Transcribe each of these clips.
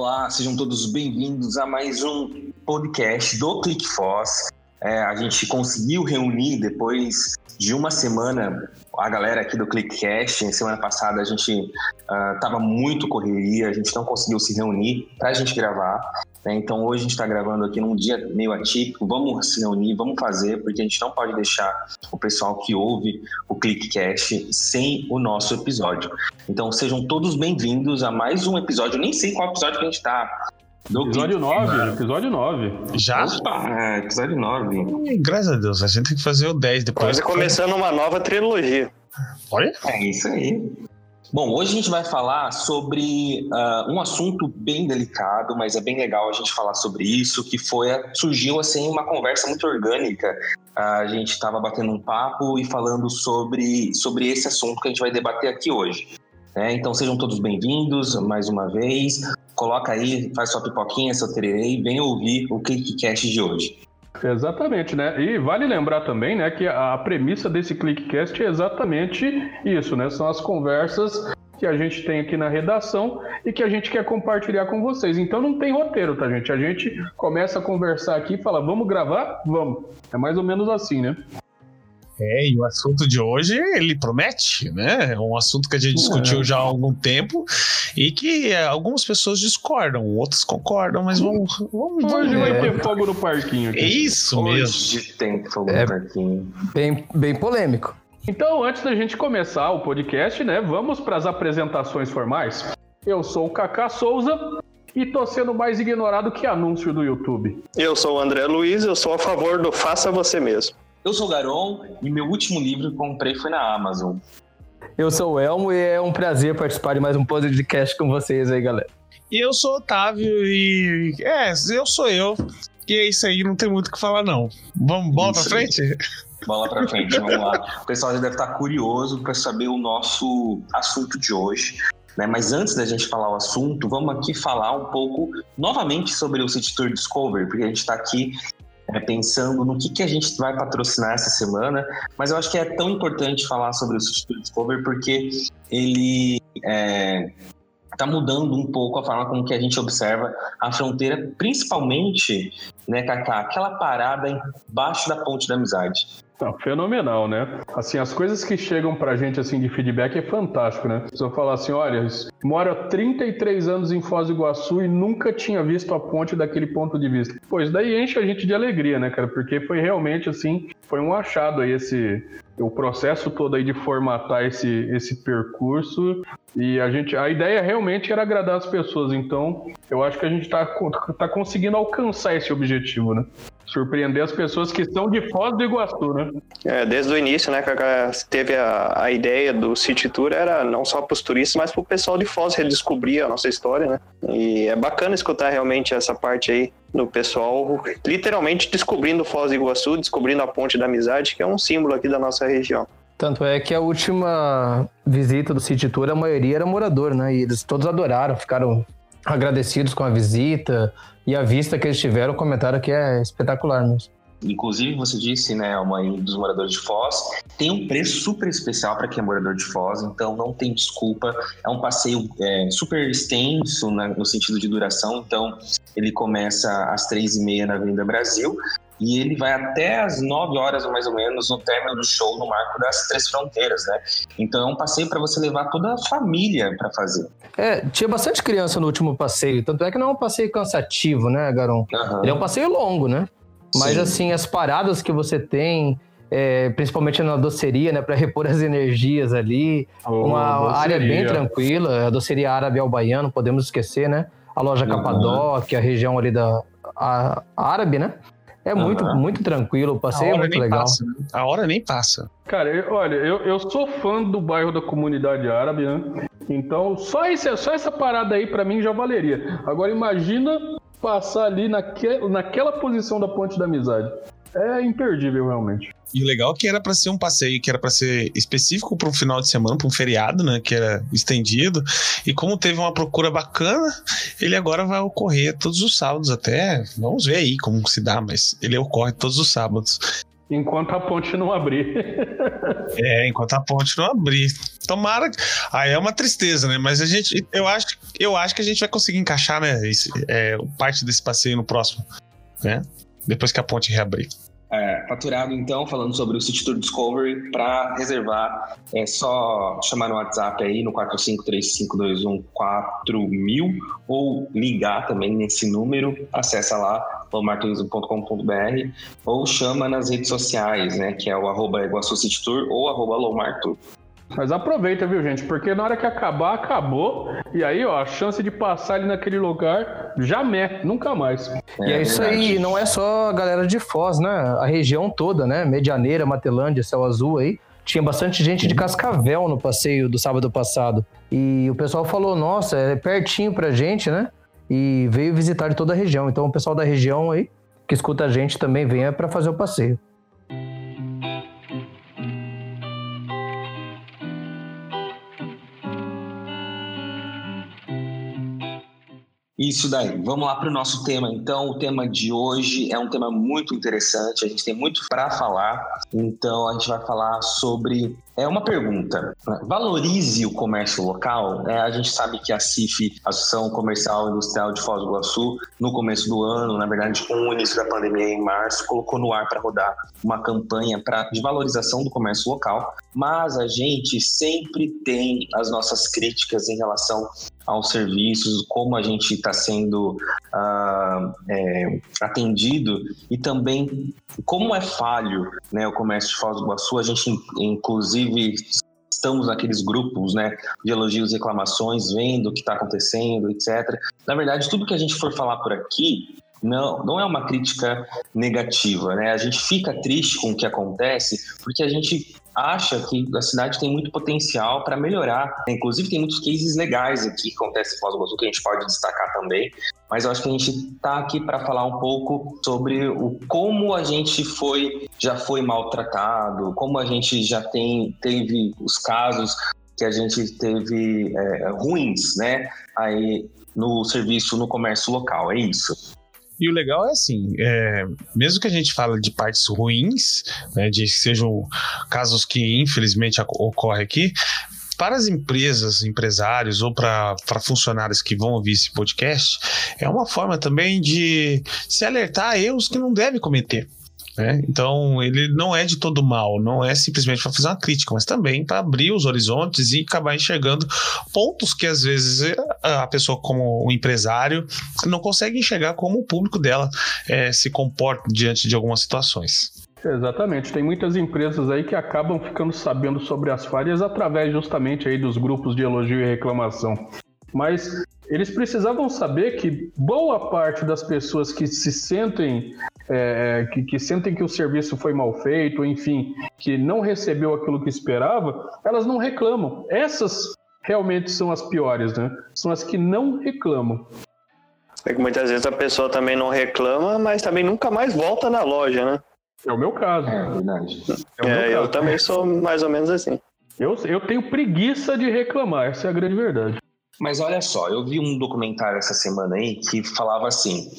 Olá, sejam todos bem-vindos a mais um podcast do ClickFoss. É, a gente conseguiu reunir depois de uma semana a galera aqui do ClickCast. Semana passada a gente estava uh, muito correria, a gente não conseguiu se reunir para a gente gravar. Né? Então hoje a gente está gravando aqui num dia meio atípico. Vamos se reunir, vamos fazer, porque a gente não pode deixar o pessoal que ouve o ClickCast sem o nosso episódio. Então sejam todos bem-vindos a mais um episódio. Eu nem sei qual episódio que a gente está. Do episódio 9, episódio 9. Já? Opa, é, episódio 9. Graças a Deus, a gente tem que fazer o 10 depois. Quase começando uma nova trilogia. Olha. É isso aí. Bom, hoje a gente vai falar sobre uh, um assunto bem delicado, mas é bem legal a gente falar sobre isso, que foi surgiu assim uma conversa muito orgânica. Uh, a gente estava batendo um papo e falando sobre, sobre esse assunto que a gente vai debater aqui hoje. É, então sejam todos bem-vindos mais uma vez. Coloca aí, faz sua pipoquinha, seu tererê e vem ouvir o ClickCast de hoje. Exatamente, né? E vale lembrar também, né, que a premissa desse ClickCast é exatamente isso, né? São as conversas que a gente tem aqui na redação e que a gente quer compartilhar com vocês. Então não tem roteiro, tá, gente? A gente começa a conversar aqui e fala, vamos gravar? Vamos. É mais ou menos assim, né? É, e o assunto de hoje, ele promete, né? É um assunto que a gente discutiu é. já há algum tempo e que é, algumas pessoas discordam, outras concordam, mas vamos. vamos hoje vai é. ter fogo no parquinho. Aqui. É isso hoje mesmo. tem fogo é no parquinho. Bem, bem polêmico. Então, antes da gente começar o podcast, né, vamos para as apresentações formais. Eu sou o Kaká Souza e tô sendo mais ignorado que anúncio do YouTube. Eu sou o André Luiz, eu sou a favor do faça você mesmo. Eu sou o Garon e meu último livro que comprei foi na Amazon. Eu sou o Elmo e é um prazer participar de mais um podcast com vocês aí, galera. E eu sou o Otávio e. É, eu sou eu. E é isso aí, não tem muito o que falar, não. Vamos, bola isso. pra frente? Bola pra frente, vamos lá. O pessoal já deve estar curioso para saber o nosso assunto de hoje. Né? Mas antes da gente falar o assunto, vamos aqui falar um pouco novamente sobre o City Tour Discovery, porque a gente está aqui é, pensando no que, que a gente vai patrocinar essa semana, mas eu acho que é tão importante falar sobre o Substituto Discover porque ele é, está mudando um pouco a forma como que a gente observa a fronteira, principalmente, né, Kaká, aquela parada embaixo da ponte da amizade. Não, fenomenal, né? Assim, as coisas que chegam pra gente assim de feedback é fantástico, né? Se eu falar assim, olha, mora 33 anos em Foz do Iguaçu e nunca tinha visto a ponte daquele ponto de vista. Pois daí enche a gente de alegria, né, cara? Porque foi realmente assim, foi um achado aí esse o processo todo aí de formatar esse, esse percurso e a gente a ideia realmente era agradar as pessoas então eu acho que a gente está tá conseguindo alcançar esse objetivo né surpreender as pessoas que estão de Foz do Iguaçu, né? É, desde o início, né, que teve a, a ideia do City Tour era não só para os turistas, mas para o pessoal de Foz redescobrir a nossa história, né? E é bacana escutar realmente essa parte aí do pessoal literalmente descobrindo Foz do Iguaçu, descobrindo a Ponte da Amizade, que é um símbolo aqui da nossa região. Tanto é que a última visita do City Tour, a maioria era morador, né? E eles todos adoraram, ficaram agradecidos com a visita e a vista que eles tiveram, o comentário que é espetacular mesmo. Inclusive, você disse, né, a mãe dos moradores de Foz, tem um preço super especial para quem é morador de Foz, então não tem desculpa. É um passeio é, super extenso né, no sentido de duração, então ele começa às três e meia na Avenida Brasil e ele vai até as 9 horas, mais ou menos, no término do show no Marco das Três Fronteiras, né? Então é um passeio para você levar toda a família para fazer. É, tinha bastante criança no último passeio, tanto é que não é um passeio cansativo, né, Garon? Uhum. Ele é um passeio longo, né? Mas Sim. assim, as paradas que você tem, é, principalmente na doceria, né, para repor as energias ali. Oh, uma doceria. área bem tranquila, a doceria árabe ao baiano, podemos esquecer, né? A loja uhum. Capadócia, a região ali da a, a árabe, né? É muito, uhum. muito tranquilo, o passeio é muito legal. Passa, né? A hora nem passa. Cara, eu, olha, eu, eu sou fã do bairro da comunidade árabe, né? Então, só, esse, só essa parada aí para mim já valeria. Agora, imagina passar ali naque, naquela posição da ponte da amizade. É imperdível, realmente. E o legal é que era para ser um passeio que era para ser específico para um final de semana, para um feriado, né, que era estendido. E como teve uma procura bacana, ele agora vai ocorrer todos os sábados até. Vamos ver aí como se dá, mas ele ocorre todos os sábados. Enquanto a ponte não abrir. é, enquanto a ponte não abrir. Tomara. Aí é uma tristeza, né? Mas a gente. Eu acho, eu acho que a gente vai conseguir encaixar, né? Esse, é, parte desse passeio no próximo. Né? Depois que a ponte reabrir. É, faturado, então, falando sobre o City Tour Discovery, para reservar, é só chamar no WhatsApp aí no 4535214000 ou ligar também nesse número, acessa lá, lomarturismo.com.br ou chama nas redes sociais, né, que é o arroba Iguaçu City Tour ou arroba Lomartour. Mas aproveita, viu, gente? Porque na hora que acabar, acabou. E aí, ó, a chance de passar ali naquele lugar, jamais, nunca mais. É, e é isso aí, não é só a galera de Foz, né? A região toda, né? Medianeira, Matelândia, Céu Azul aí. Tinha bastante gente de Cascavel no passeio do sábado passado. E o pessoal falou, nossa, é pertinho pra gente, né? E veio visitar de toda a região. Então o pessoal da região aí, que escuta a gente, também venha para fazer o passeio. Isso daí. Vamos lá para o nosso tema. Então, o tema de hoje é um tema muito interessante. A gente tem muito para falar. Então, a gente vai falar sobre é uma pergunta. Valorize o comércio local. É, a gente sabe que a CIF, Associação Comercial Industrial de Foz do Iguaçu, no começo do ano, na verdade, com o início da pandemia em março, colocou no ar para rodar uma campanha pra, de valorização do comércio local. Mas a gente sempre tem as nossas críticas em relação aos serviços, como a gente está sendo uh, é, atendido e também como é falho né, o comércio de Foz do Iguaçu. A gente, inclusive, estamos naqueles grupos né, de elogios e reclamações, vendo o que está acontecendo, etc. Na verdade, tudo que a gente for falar por aqui não, não é uma crítica negativa, né? A gente fica triste com o que acontece porque a gente acha que a cidade tem muito potencial para melhorar. Inclusive, tem muitos cases legais aqui que acontecem em Foz do Iguaçu que a gente pode destacar também. Mas eu acho que a gente está aqui para falar um pouco sobre o como a gente foi já foi maltratado, como a gente já tem teve os casos que a gente teve é, ruins, né? Aí no serviço, no comércio local. É isso. E o legal é assim, é, mesmo que a gente fale de partes ruins, né, de que sejam casos que infelizmente ocorrem aqui, para as empresas, empresários ou para funcionários que vão ouvir esse podcast, é uma forma também de se alertar a erros que não deve cometer. Né? Então, ele não é de todo mal, não é simplesmente para fazer uma crítica, mas também para abrir os horizontes e acabar enxergando pontos que às vezes a pessoa, como um empresário, não consegue enxergar como o público dela é, se comporta diante de algumas situações. Exatamente, tem muitas empresas aí que acabam ficando sabendo sobre as falhas através justamente aí dos grupos de elogio e reclamação. Mas eles precisavam saber que boa parte das pessoas que se sentem é, que, que, sentem que o serviço foi mal feito, enfim, que não recebeu aquilo que esperava, elas não reclamam. Essas realmente são as piores, né? São as que não reclamam. É que muitas vezes a pessoa também não reclama, mas também nunca mais volta na loja, né? É o meu caso. É verdade. É, é eu também sou mais ou menos assim. Eu, eu tenho preguiça de reclamar, essa é a grande verdade. Mas olha só, eu vi um documentário essa semana aí que falava assim: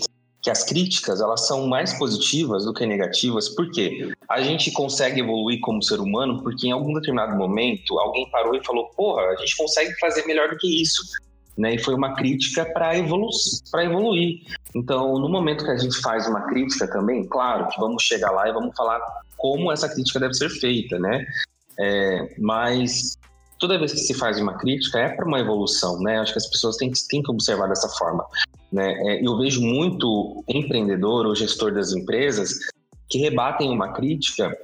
que as críticas elas são mais positivas do que negativas, porque a gente consegue evoluir como ser humano porque em algum determinado momento alguém parou e falou: porra, a gente consegue fazer melhor do que isso. Né? E foi uma crítica para evolu evoluir. Então, no momento que a gente faz uma crítica também, claro que vamos chegar lá e vamos falar como essa crítica deve ser feita, né? É, mas toda vez que se faz uma crítica é para uma evolução, né? Acho que as pessoas têm, têm que observar dessa forma. Né? É, eu vejo muito empreendedor ou gestor das empresas que rebatem uma crítica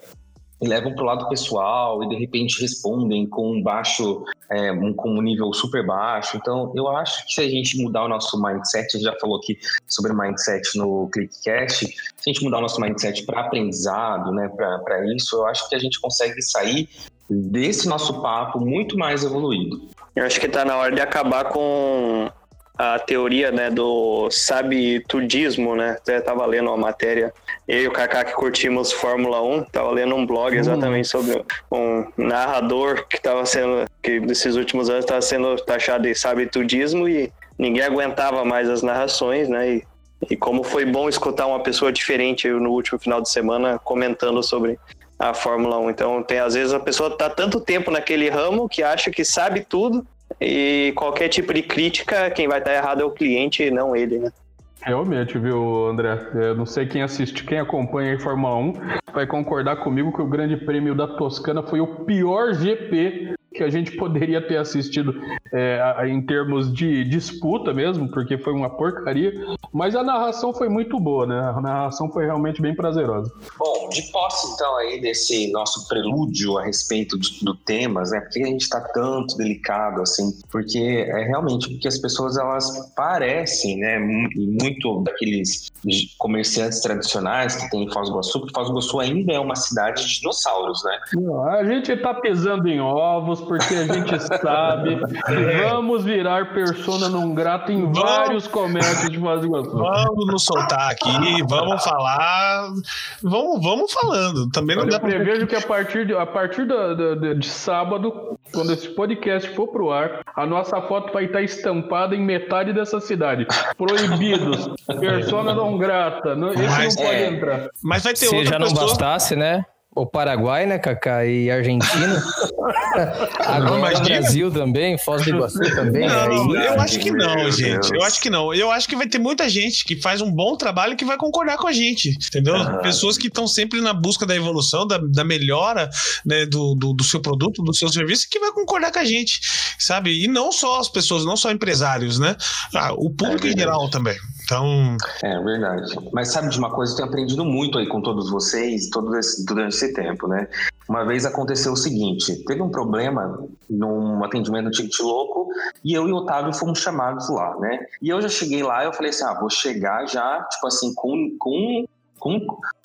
e levam para o lado pessoal e de repente respondem com um baixo, é, um, com um nível super baixo. Então, eu acho que se a gente mudar o nosso mindset, a gente já falou aqui sobre mindset no ClickCast, se a gente mudar o nosso mindset para aprendizado, né, para isso, eu acho que a gente consegue sair desse nosso papo muito mais evoluído. Eu acho que está na hora de acabar com a teoria né, do sabe-tudismo, né? Até tava lendo uma matéria, eu e o Kaká que curtimos Fórmula 1, tava lendo um blog hum. exatamente sobre um narrador que estava sendo, que nesses últimos anos estava sendo taxado de sabe-tudismo e ninguém aguentava mais as narrações, né? E E como foi bom escutar uma pessoa diferente no último final de semana comentando sobre a Fórmula 1. Então, tem às vezes a pessoa tá tanto tempo naquele ramo que acha que sabe tudo e qualquer tipo de crítica, quem vai estar errado é o cliente não ele, né? Realmente, viu, André? Eu não sei quem assiste, quem acompanha a Fórmula 1 vai concordar comigo que o Grande Prêmio da Toscana foi o pior GP que a gente poderia ter assistido é, em termos de disputa mesmo, porque foi uma porcaria, mas a narração foi muito boa, né? A narração foi realmente bem prazerosa. Bom, de posse então aí desse nosso prelúdio a respeito do, do temas, né? Por que a gente está tanto delicado assim? Porque é realmente porque as pessoas elas parecem, né? Muito daqueles comerciantes tradicionais que tem em Foz do Iguaçu, porque Foz do Iguaçu ainda é uma cidade de dinossauros, né? A gente está pesando em ovos porque a gente sabe que vamos virar persona não grata em vamos, vários comércios de Foz do Iguaçu. Vamos nos soltar aqui, vamos falar, vamos, vamos falando. Também não Eu dá prevejo que a partir, de, a partir da, da, de sábado, quando esse podcast for pro ar, a nossa foto vai estar estampada em metade dessa cidade. Proibidos, persona não grata, esse mas, não pode é, entrar. Mas vai ter Se já não pessoa... bastasse, né? O Paraguai, né, Kaká, e Argentina. Agora o Brasil também, Foz do Iguaçu também. Não, aí, eu acho que não, gente. Eu acho que não. Eu acho que vai ter muita gente que faz um bom trabalho que vai concordar com a gente, entendeu? Uhum. Pessoas que estão sempre na busca da evolução, da, da melhora né, do, do, do, seu produto, do seu serviço, que vai concordar com a gente, sabe? E não só as pessoas, não só empresários, né? Ah, o público é em geral também. Então. É verdade. Mas sabe de uma coisa, eu tenho aprendido muito aí com todos vocês todo esse, durante esse tempo, né? Uma vez aconteceu o seguinte: teve um problema num atendimento de ticket louco e eu e o Otávio fomos chamados lá, né? E eu já cheguei lá eu falei assim: ah, vou chegar já, tipo assim, com, com com,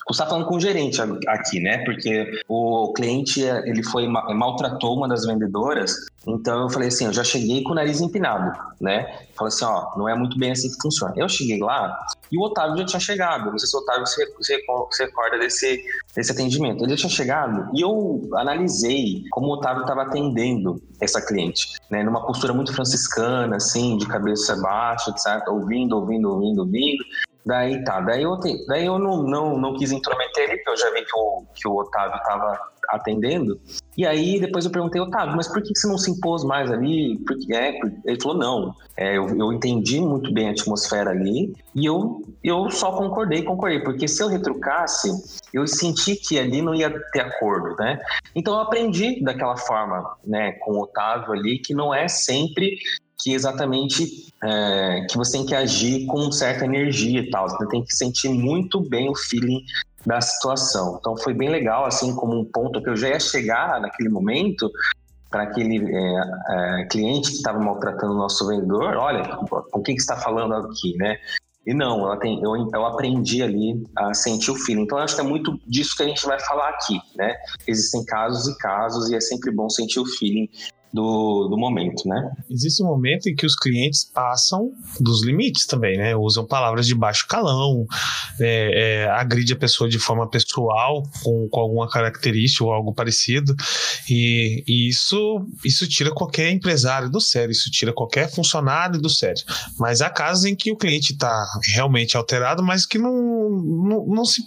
você está falando com o gerente aqui, né? Porque o cliente ele foi maltratou uma das vendedoras, então eu falei assim, eu já cheguei com o nariz empinado, né? Falei assim, ó, não é muito bem assim que funciona. Eu cheguei lá e o Otávio já tinha chegado. Não sei se o Otávio se, se, se recorda desse, desse atendimento. Ele já tinha chegado e eu analisei como o Otávio estava atendendo essa cliente, né? Numa postura muito franciscana, assim, de cabeça baixa, etc. Ouvindo, ouvindo, ouvindo, ouvindo. Daí tá, daí eu, daí eu não, não, não quis intrometer ele, porque eu já vi que o, que o Otávio estava atendendo. E aí depois eu perguntei, Otávio, mas por que você não se impôs mais ali? Porque, é, ele falou, não, é, eu, eu entendi muito bem a atmosfera ali e eu, eu só concordei, concordei, porque se eu retrucasse, eu senti que ali não ia ter acordo, né? Então eu aprendi daquela forma, né, com o Otávio ali, que não é sempre que exatamente é, que você tem que agir com certa energia e tal. Você tem que sentir muito bem o feeling da situação. Então foi bem legal, assim, como um ponto que eu já ia chegar naquele momento para aquele é, é, cliente que estava maltratando o nosso vendedor, olha, com quem que está falando aqui, né? E não, eu, tem, eu, eu, aprendi ali a sentir o feeling. Então, acho que é muito disso que a gente vai falar aqui, né? Existem casos e casos e é sempre bom sentir o feeling do, do momento, né? Existe um momento em que os clientes passam dos limites também, né? Usam palavras de baixo calão, é, é, agride a pessoa de forma pessoal, com, com alguma característica ou algo parecido, e, e, isso, isso tira qualquer empresário do sério, isso tira qualquer funcionário do sério. Mas há casos em que o cliente está realmente alterado, mas que não, não, não se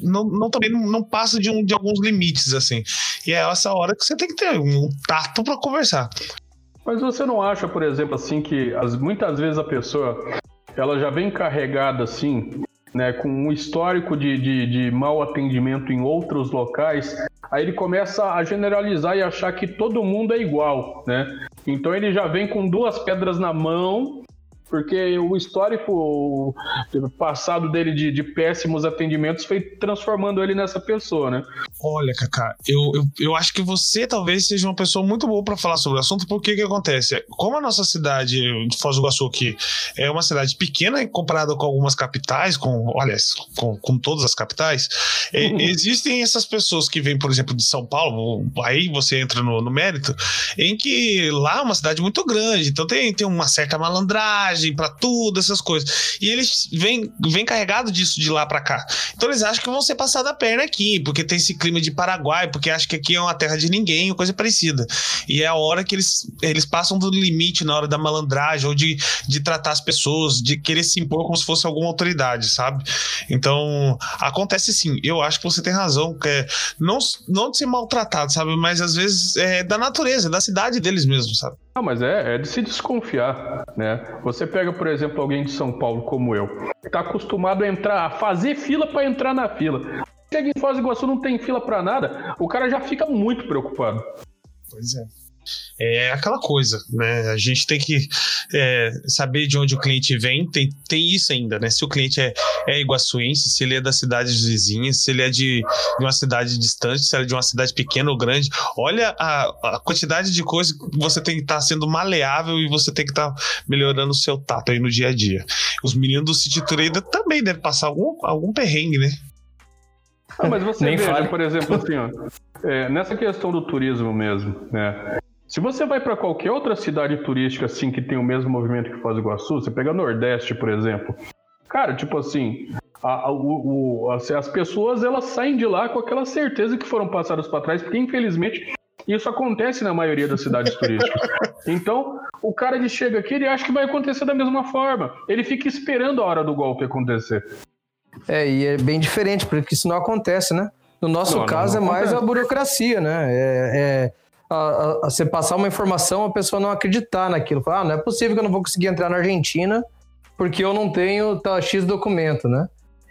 não, não também não, passa de, um, de alguns limites, assim. E é essa hora que você tem que ter um tato para conversar. Mas você não acha, por exemplo, assim, que as, muitas vezes a pessoa ela já vem carregada assim, né, com um histórico de, de, de mau atendimento em outros locais, aí ele começa a generalizar e achar que todo mundo é igual, né? Então ele já vem com duas pedras na mão porque o histórico passado dele de, de, péssimos atendimentos foi transformando ele nessa pessoa, né? Olha, Kaká, eu, eu, eu acho que você talvez seja uma pessoa muito boa para falar sobre o assunto, porque o que acontece? Como a nossa cidade de Foz do Iguaçu aqui é uma cidade pequena comparada com algumas capitais, com, olha, com, com todas as capitais, uhum. existem essas pessoas que vêm, por exemplo, de São Paulo, aí você entra no, no mérito, em que lá é uma cidade muito grande, então tem, tem uma certa malandragem, viagem, para tudo, essas coisas. E eles vêm, vêm carregados disso de lá para cá. Então eles acham que vão ser passados a perna aqui, porque tem esse, clima de Paraguai, porque acha que aqui é uma terra de ninguém, coisa parecida. E é a hora que eles, eles passam do limite na hora da malandragem, ou de, de tratar as pessoas, de querer se impor como se fosse alguma autoridade, sabe? Então, acontece sim. Eu acho que você tem razão. Que é, não, não de ser maltratado, sabe? Mas às vezes é da natureza, da cidade deles mesmo, sabe? Não, mas é, é de se desconfiar, né? Você pega, por exemplo, alguém de São Paulo como eu, que tá acostumado a entrar, a fazer fila para entrar na fila. Chega em Foz do Iguaçu, não tem fila para nada, o cara já fica muito preocupado. Pois é é aquela coisa, né? A gente tem que é, saber de onde o cliente vem, tem, tem isso ainda, né? Se o cliente é, é iguaçuense, se ele é das cidades vizinhas, se ele é de, de uma cidade distante, se ele é de uma cidade pequena ou grande, olha a, a quantidade de coisas que você tem que estar tá sendo maleável e você tem que estar tá melhorando o seu tato aí no dia a dia. Os meninos do City Trader também devem passar algum, algum perrengue, né? Não, mas você Nem veja, por exemplo, assim, ó, é, nessa questão do turismo mesmo, né? Se você vai para qualquer outra cidade turística assim que tem o mesmo movimento que Foz do Iguaçu, você pega Nordeste, por exemplo. Cara, tipo assim, a, a, o, assim, as pessoas elas saem de lá com aquela certeza que foram passadas para trás, porque infelizmente isso acontece na maioria das cidades turísticas. Então, o cara que chega aqui, ele acha que vai acontecer da mesma forma. Ele fica esperando a hora do golpe acontecer. É, e é bem diferente, porque isso não acontece, né? No nosso não, caso, não, não é mais acontece. a burocracia, né? É, é a, a, a, você passar uma informação, a pessoa não acreditar naquilo. Falar, ah, não é possível que eu não vou conseguir entrar na Argentina porque eu não tenho tal X documento, né?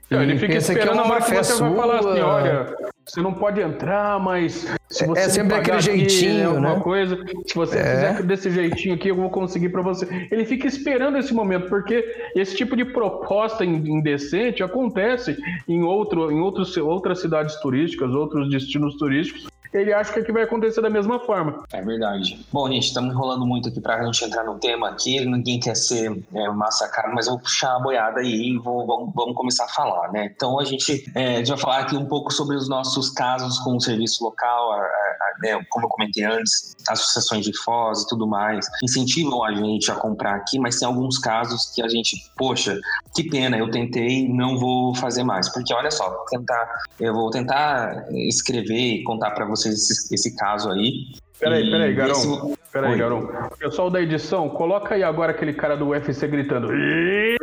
Não, ele fica esperando que é uma má fé sua. Vai falar assim, olha, você não pode entrar, mas se você é sempre aquele jeitinho, aqui, né? coisa, se você é. fizer desse jeitinho aqui, eu vou conseguir para você. Ele fica esperando esse momento, porque esse tipo de proposta indecente acontece em outro, em outros, outras cidades turísticas, outros destinos turísticos, ele acha que aqui vai acontecer da mesma forma. É verdade. Bom, gente, estamos enrolando muito aqui para a gente entrar no tema aqui. Ninguém quer ser é, massacrado, mas eu vou puxar a boiada aí e vou, vamos, vamos, começar a falar, né? Então, a gente, é, a gente vai falar aqui um pouco sobre os nossos casos com o serviço local, a, a, a, né, como eu comentei antes, associações de Foz e tudo mais, incentivam a gente a comprar aqui, mas tem alguns casos que a gente, poxa, que pena, eu tentei, não vou fazer mais. Porque olha só, tentar, eu vou tentar escrever e contar para vocês vocês esse, esse caso aí. Peraí, peraí, Garão. Esse... Peraí, Garão. Pessoal da edição, coloca aí agora aquele cara do UFC gritando. Eita!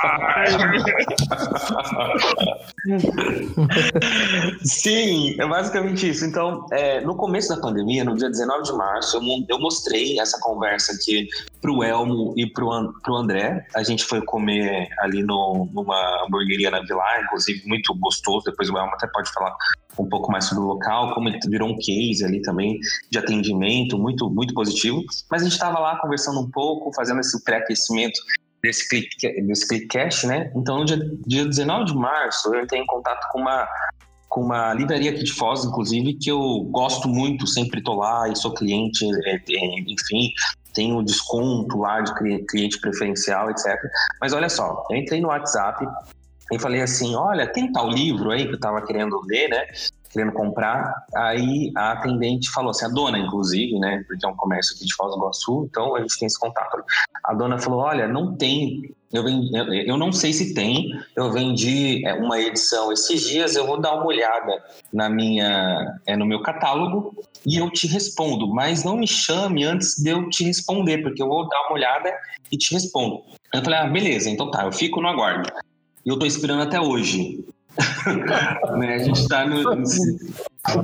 Sim, é basicamente isso. Então, é, no começo da pandemia, no dia 19 de março, eu, eu mostrei essa conversa aqui pro Elmo e pro, pro André. A gente foi comer ali no, numa hamburgueria na Vila, inclusive muito gostoso. Depois o Elmo até pode falar um pouco mais sobre o local, como virou um case ali também de atendimento, muito, muito positivo. Mas a gente estava lá conversando um pouco, fazendo esse pré-aquecimento desse, click, desse ClickCast, né? Então, no dia, dia 19 de março, eu entrei em contato com uma, com uma livraria aqui de Foz, inclusive, que eu gosto muito, sempre tô lá e sou cliente, é, é, enfim, tenho desconto lá de cliente preferencial, etc. Mas olha só, eu entrei no WhatsApp e falei assim: olha, tem tal livro aí que eu tava querendo ler, né? Querendo comprar. Aí a atendente falou assim, a dona, inclusive, né? Porque é um comércio aqui de Foz do Iguaçu, então a gente tem esse contato. A dona falou: olha, não tem. Eu, vendi, eu não sei se tem. Eu vendi é, uma edição esses dias. Eu vou dar uma olhada na minha, é, no meu catálogo e eu te respondo. Mas não me chame antes de eu te responder, porque eu vou dar uma olhada e te respondo. Eu falei: ah, beleza, então tá. Eu fico no aguardo. E eu tô esperando até hoje. Né? A gente tá no.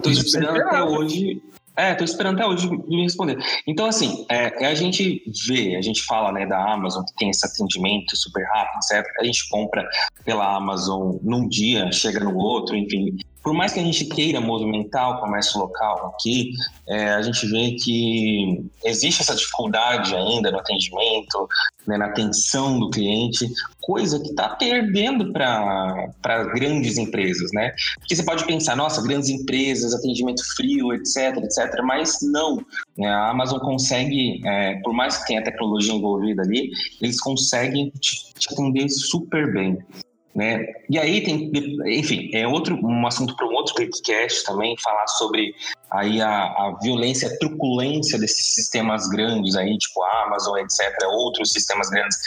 Tô esperando até hoje. É, tô esperando até hoje me responder. Então, assim, é, é, a gente vê, a gente fala né, da Amazon, que tem esse atendimento super rápido, certo? A gente compra pela Amazon num dia, chega no outro, enfim por mais que a gente queira movimentar o comércio local aqui, é, a gente vê que existe essa dificuldade ainda no atendimento, né, na atenção do cliente, coisa que está perdendo para grandes empresas, né? Porque você pode pensar, nossa, grandes empresas, atendimento frio, etc, etc, mas não. Né? A Amazon consegue, é, por mais que tenha tecnologia envolvida ali, eles conseguem te, te atender super bem. Né? E aí tem, enfim, é outro um assunto para um outro podcast também falar sobre aí a, a violência, a truculência desses sistemas grandes aí, tipo Amazon, etc, outros sistemas grandes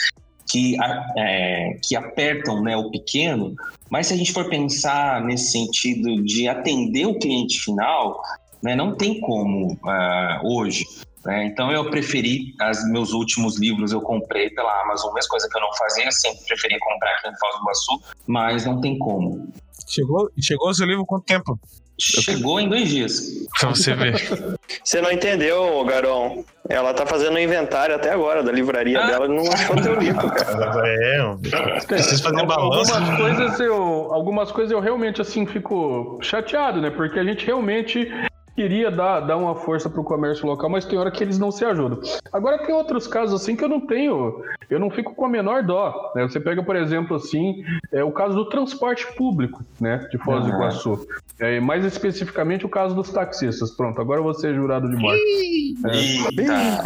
que, é, que apertam né, o pequeno, mas se a gente for pensar nesse sentido de atender o cliente final, né, não tem como uh, hoje. Né? Então eu preferi, os meus últimos livros eu comprei pela Amazon, mesma coisa que eu não fazia, sempre preferi comprar aqui em Foz do Iguaçu, mas não tem como. Chegou, chegou o seu livro quanto tempo? Chegou em dois dias. Pra você ver. Você não entendeu, Garão? Ela tá fazendo um inventário até agora da livraria ah. dela e não achou teu livro, cara. É, preciso fazer balanço. Algumas coisas, eu, algumas coisas eu realmente, assim, fico chateado, né? Porque a gente realmente queria dar, dar uma força para o comércio local, mas tem hora que eles não se ajudam. Agora tem outros casos assim que eu não tenho, eu não fico com a menor dó. Né? Você pega, por exemplo, assim, é, o caso do transporte público, né, de Foz do Iguaçu. É, mais especificamente o caso dos taxistas. Pronto, agora você é jurado de morte.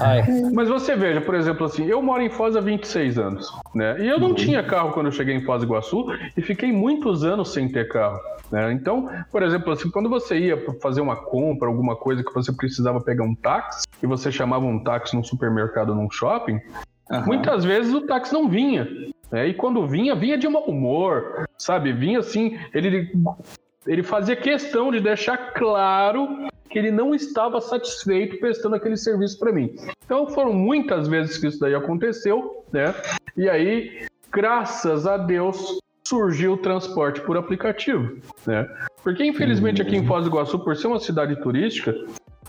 É. Mas você veja, por exemplo, assim, eu moro em Foz há 26 anos, né? E eu não uhum. tinha carro quando eu cheguei em Foz do Iguaçu e fiquei muitos anos sem ter carro. Né? Então, por exemplo, assim, quando você ia fazer uma compra, alguma coisa que você precisava pegar um táxi, e você chamava um táxi num supermercado, num shopping, uhum. muitas vezes o táxi não vinha. Né? E quando vinha, vinha de mau humor, sabe? Vinha assim, ele, ele fazia questão de deixar claro que ele não estava satisfeito prestando aquele serviço para mim. Então foram muitas vezes que isso daí aconteceu, né? E aí, graças a Deus, surgiu o transporte por aplicativo, né? Porque infelizmente aqui em Foz do Iguaçu, por ser uma cidade turística,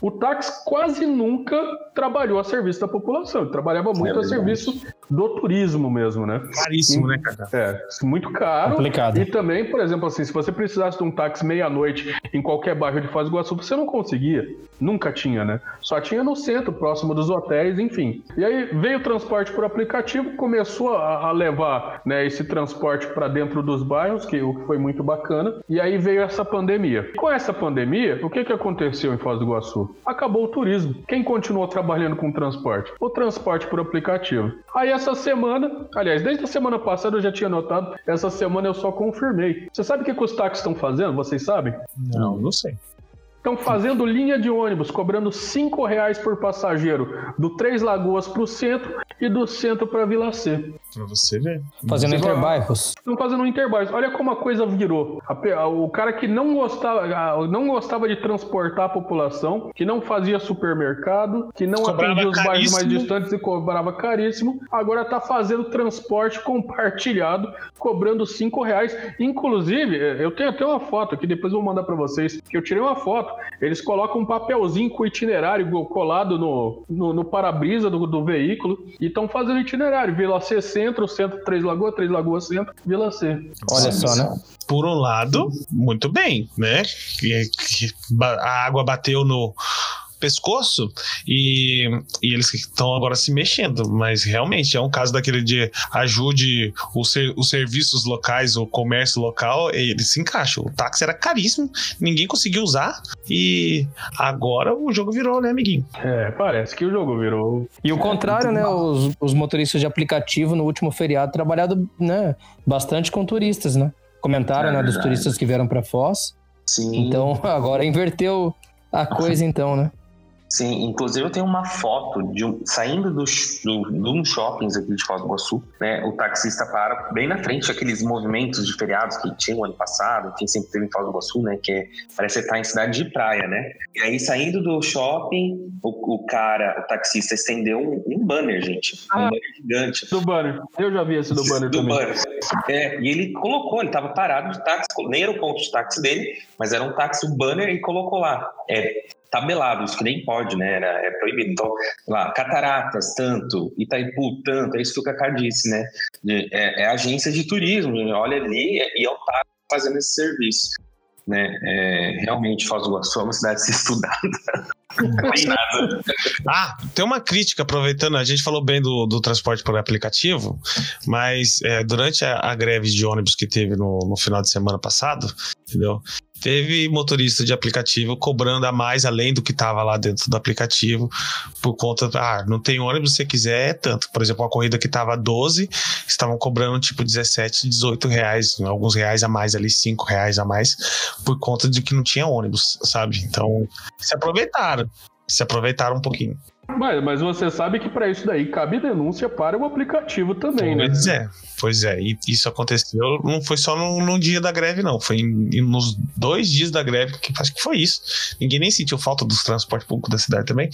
o táxi quase nunca trabalhou a serviço da população, ele trabalhava muito é a serviço do turismo mesmo, né? Caríssimo, e, né, cara? É, muito caro. Complicado. E também, por exemplo, assim, se você precisasse de um táxi meia-noite em qualquer bairro de Foz do Iguaçu, você não conseguia. Nunca tinha, né? Só tinha no centro, próximo dos hotéis, enfim. E aí veio o transporte por aplicativo, começou a, a levar né, esse transporte para dentro dos bairros, que foi muito bacana. E aí veio essa pandemia. Com essa pandemia, o que, que aconteceu em Foz do Iguaçu? Acabou o turismo. Quem continuou trabalhando com transporte? O transporte por aplicativo. Aí essa semana, aliás, desde a semana passada eu já tinha notado, essa semana eu só confirmei. Você sabe o que, que os táxis estão fazendo? Vocês sabem? Não, não sei. Estão fazendo linha de ônibus, cobrando cinco reais por passageiro, do Três Lagoas para o centro e do centro para Vila C. Para você ver. Fazendo interbairros. Estão fazendo interbairros. Olha como a coisa virou. O cara que não gostava, não gostava de transportar a população, que não fazia supermercado, que não cobrava atendia os bairros mais distantes e cobrava caríssimo, agora está fazendo transporte compartilhado, cobrando cinco reais. Inclusive, eu tenho até uma foto que depois eu vou mandar para vocês, que eu tirei uma foto eles colocam um papelzinho com itinerário colado no, no, no para-brisa do, do, veículo e estão fazendo itinerário. Vila C Centro, Centro Três Lagoas, Três Lagoas Centro, Vila C. Olha só, né? Por um lado, muito bem, né? Que, que a água bateu no pescoço e, e eles estão agora se mexendo, mas realmente é um caso daquele de ajude os, ser, os serviços locais, o comércio local, ele se encaixa. O táxi era caríssimo, ninguém conseguiu usar e agora o jogo virou, né, amiguinho? É, parece que o jogo virou. E o contrário, né? Os, os motoristas de aplicativo no último feriado trabalhado, né, bastante com turistas, né? Comentaram, é né, dos turistas que vieram para Foz. Sim. Então agora inverteu a coisa, então, né? Sim, inclusive eu tenho uma foto de um, saindo do, do, de um shoppings aqui de Foz do Iguaçu, né? O taxista para bem na frente aqueles movimentos de feriados que tinha o ano passado, que sempre teve em Foz do Iguaçu, né? Que é, parece estar em cidade de praia, né? E aí saindo do shopping, o, o cara, o taxista estendeu um, um banner, gente. Um ah, banner gigante. Do banner. Eu já vi esse do banner do também. Banner. É, e ele colocou, ele estava parado de táxi, nem era o ponto de táxi dele, mas era um táxi, o banner, e colocou lá. É, tabelado, isso que nem pode, né? É proibido. Então, lá, Cataratas, tanto, Itaipu, tanto, é isso que o Cacá disse, né? É, é agência de turismo, né? olha ali e é o TAP fazendo esse serviço. Né? É, realmente, Foz do Iguaçu é uma cidade se estudada. Tem nada. Ah, tem uma crítica, aproveitando, a gente falou bem do, do transporte por aplicativo, mas é, durante a, a, greve de ônibus que teve no, no final de semana passado, entendeu? Teve motorista de aplicativo cobrando a mais além do que estava lá dentro do aplicativo por conta, ah, não tem ônibus, se você quiser, é tanto. Por exemplo, uma corrida que estava 12, estavam cobrando tipo 17, 18 reais, alguns reais a mais ali, 5 reais a mais, por conta de que não tinha ônibus, sabe? Então, se aproveitaram, se aproveitaram um pouquinho. Mas, mas você sabe que para isso daí cabe denúncia para o aplicativo também, pois né? Pois é, pois é. E isso aconteceu, não foi só no, no dia da greve, não. Foi em, nos dois dias da greve, que acho que foi isso. Ninguém nem sentiu falta dos transportes públicos da cidade também.